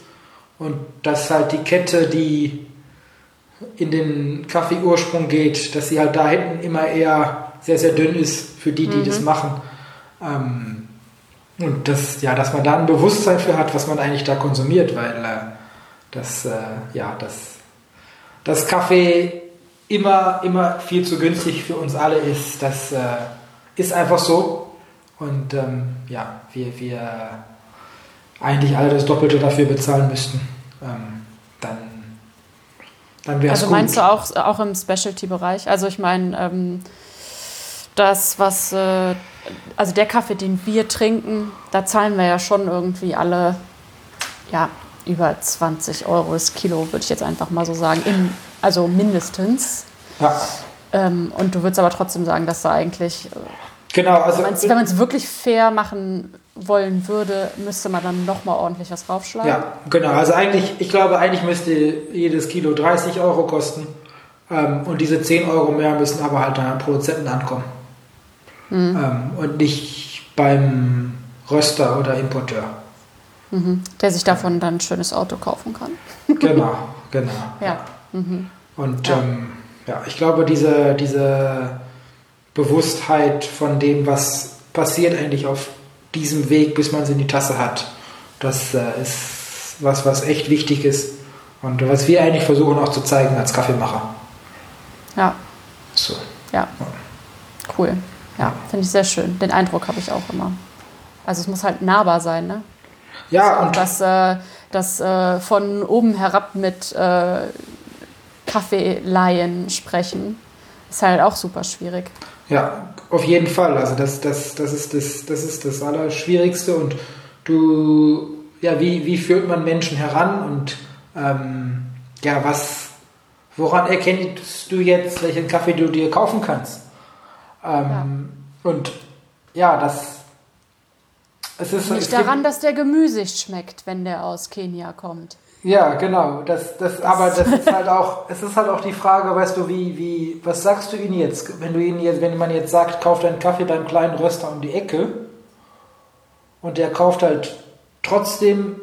und dass halt die Kette, die in den Kaffeeursprung geht, dass sie halt da hinten immer eher sehr, sehr dünn ist für die, die das machen. Ähm, und das, ja, dass man da ein Bewusstsein für hat, was man eigentlich da konsumiert, weil äh, das, äh, ja, das, das Kaffee immer, immer viel zu günstig für uns alle ist, das äh, ist einfach so. Und ähm, ja, wir, wir eigentlich alle das Doppelte dafür bezahlen müssten. Ähm, dann dann wäre es Also gut. meinst du auch, auch im Specialty-Bereich? Also ich meine, ähm, das, was, äh, also der Kaffee, den wir trinken, da zahlen wir ja schon irgendwie alle, ja, über 20 Euro das Kilo, würde ich jetzt einfach mal so sagen. Im, also mindestens. Ja, Ähm, und du würdest aber trotzdem sagen, dass da eigentlich, äh, genau. Also, wenn man es wirklich fair machen wollen würde, müsste man dann nochmal ordentlich was draufschlagen. ja, genau. Also eigentlich, ich glaube, eigentlich müsste jedes Kilo 30 Euro kosten. Ähm, und diese 10 Euro mehr müssen aber halt beim Produzenten ankommen. Ähm, und nicht beim Röster oder Importeur. Mhm. Der sich davon dann ein schönes Auto kaufen kann. Genau, genau. Ja. Mhm. Und Ja. ähm, ja, ich glaube, diese, diese Bewusstheit von dem, was passiert eigentlich auf diesem Weg, bis man es in die Tasse hat, das äh, ist was, was echt wichtig ist. Und was wir eigentlich versuchen auch zu zeigen als Kaffeemacher. Ja. So. Ja, cool. Ja, finde ich sehr schön. Den Eindruck habe ich auch immer. Also es muss halt nahbar sein, ne? Ja, und Das, äh, das äh, von oben herab mit äh, Kaffeelaien sprechen, ist halt auch super schwierig. Ja, auf jeden Fall. Also das, das, das, ist, das, das ist das Allerschwierigste. Und du, ja, wie, wie führt man Menschen heran und ähm, ja, was, woran erkennst du jetzt, welchen Kaffee du dir kaufen kannst? Ähm, Und ja, das es ist Nicht gibt- daran, dass der gemüsig schmeckt, wenn der aus Kenia kommt. Ja, genau. Das, das, aber das ist halt auch, es ist halt auch die Frage, weißt du, wie, wie, was sagst du ihnen jetzt? Wenn du ihnen jetzt, wenn man jetzt sagt, kauf deinen Kaffee beim kleinen Röster um die Ecke und der kauft halt trotzdem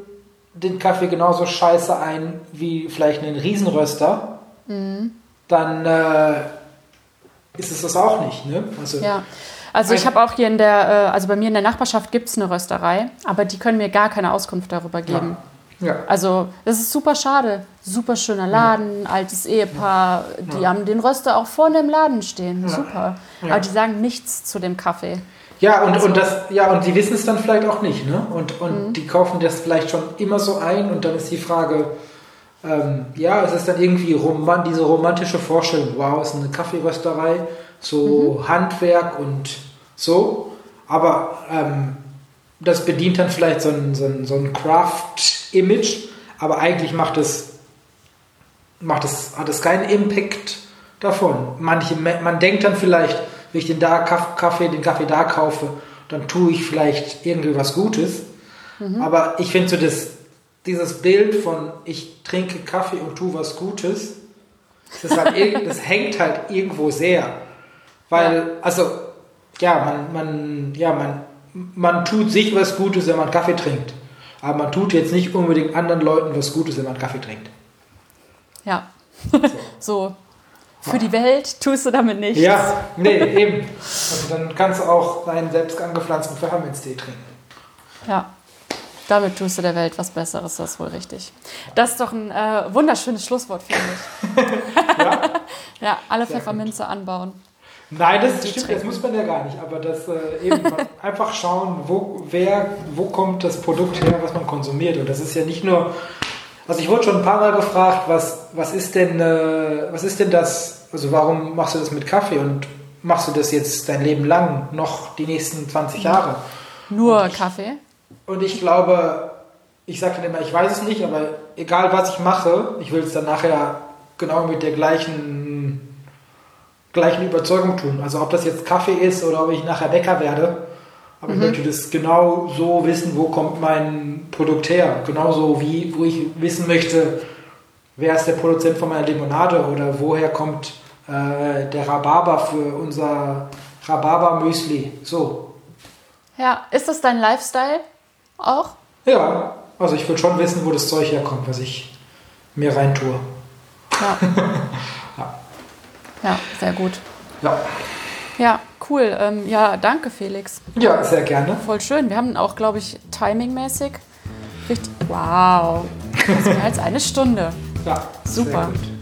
den Kaffee genauso scheiße ein wie vielleicht einen Riesenröster, dann äh, ist es das auch nicht, ne? Also, Ja. Also ich habe auch hier in der, äh, also bei mir in der Nachbarschaft gibt es eine Rösterei, aber die können mir gar keine Auskunft darüber geben. ja. Also, das ist super schade. Super schöner Laden, altes Ehepaar. Die haben den Röster auch vorne im Laden stehen. Super. Ja. Aber die sagen nichts zu dem Kaffee. Ja, und, und das, ja, und die wissen es dann vielleicht auch nicht, ne? Und, und die kaufen das vielleicht schon immer so ein und dann ist die Frage, ähm, ja, es ist dann irgendwie roman diese romantische Vorstellung, wow, es ist eine Kaffeerösterei, so Handwerk und so, aber ähm, das bedient dann vielleicht so ein, so ein, so ein Craft-Image, aber eigentlich macht es, macht es, hat es keinen Impact davon. Manche, man denkt dann vielleicht, wenn ich den da Kaff- Kaffee, den Kaffee da kaufe, dann tue ich vielleicht irgendwie was Gutes. Aber ich finde so das, dieses Bild von ich trinke Kaffee und tue was Gutes, das, halt das hängt halt irgendwo sehr. Weil, also, ja, man, man, ja, man, man tut sich was Gutes, wenn man Kaffee trinkt. Aber man tut jetzt nicht unbedingt anderen Leuten was Gutes, wenn man Kaffee trinkt. Ja. so. Für die Welt tust du damit nichts. Ja, nee, eben. Also dann kannst du auch deinen selbst angepflanzten Pfefferminztee trinken. Ja. Damit tust du der Welt was Besseres, das ist wohl richtig. Das ist doch ein äh, wunderschönes Schlusswort, finde ich. ja? ja, alle Sehr Pfefferminze gut. anbauen. Nein, das stimmt, trinken. das muss man ja gar nicht. Aber das äh, eben einfach schauen, wo, wer, wo kommt das Produkt her, was man konsumiert. Und das ist ja nicht nur. Also ich wurde schon ein paar Mal gefragt, was, was ist denn, äh, was ist denn das, also warum machst du das mit Kaffee und machst du das jetzt dein Leben lang, noch die nächsten 20 Jahre? Nur ich, Kaffee? Und ich glaube, ich sage dann immer, ich weiß es nicht, aber egal was ich mache, ich will es dann nachher genau mit der gleichen, gleichen Überzeugung tun. Also ob das jetzt Kaffee ist oder ob ich nachher Bäcker werde, aber mhm. ich möchte das genau so wissen, wo kommt mein Produkt her. Genauso wie, wo ich wissen möchte, wer ist der Produzent von meiner Limonade oder woher kommt äh, der Rhabarber für unser Rhabarber-Müsli. So. Ja, ist das dein Lifestyle auch? Ja, also ich will schon wissen, wo das Zeug herkommt, was ich mir reintue. Ja. ja. ja, sehr gut. Ja. Ja, cool. Ähm, ja, danke, Felix. Ja, sehr gerne. Voll schön. Wir haben auch, glaube ich, timingmäßig richtig. Wow. Das ist mehr als eine Stunde. Ja. Super. Sehr gut.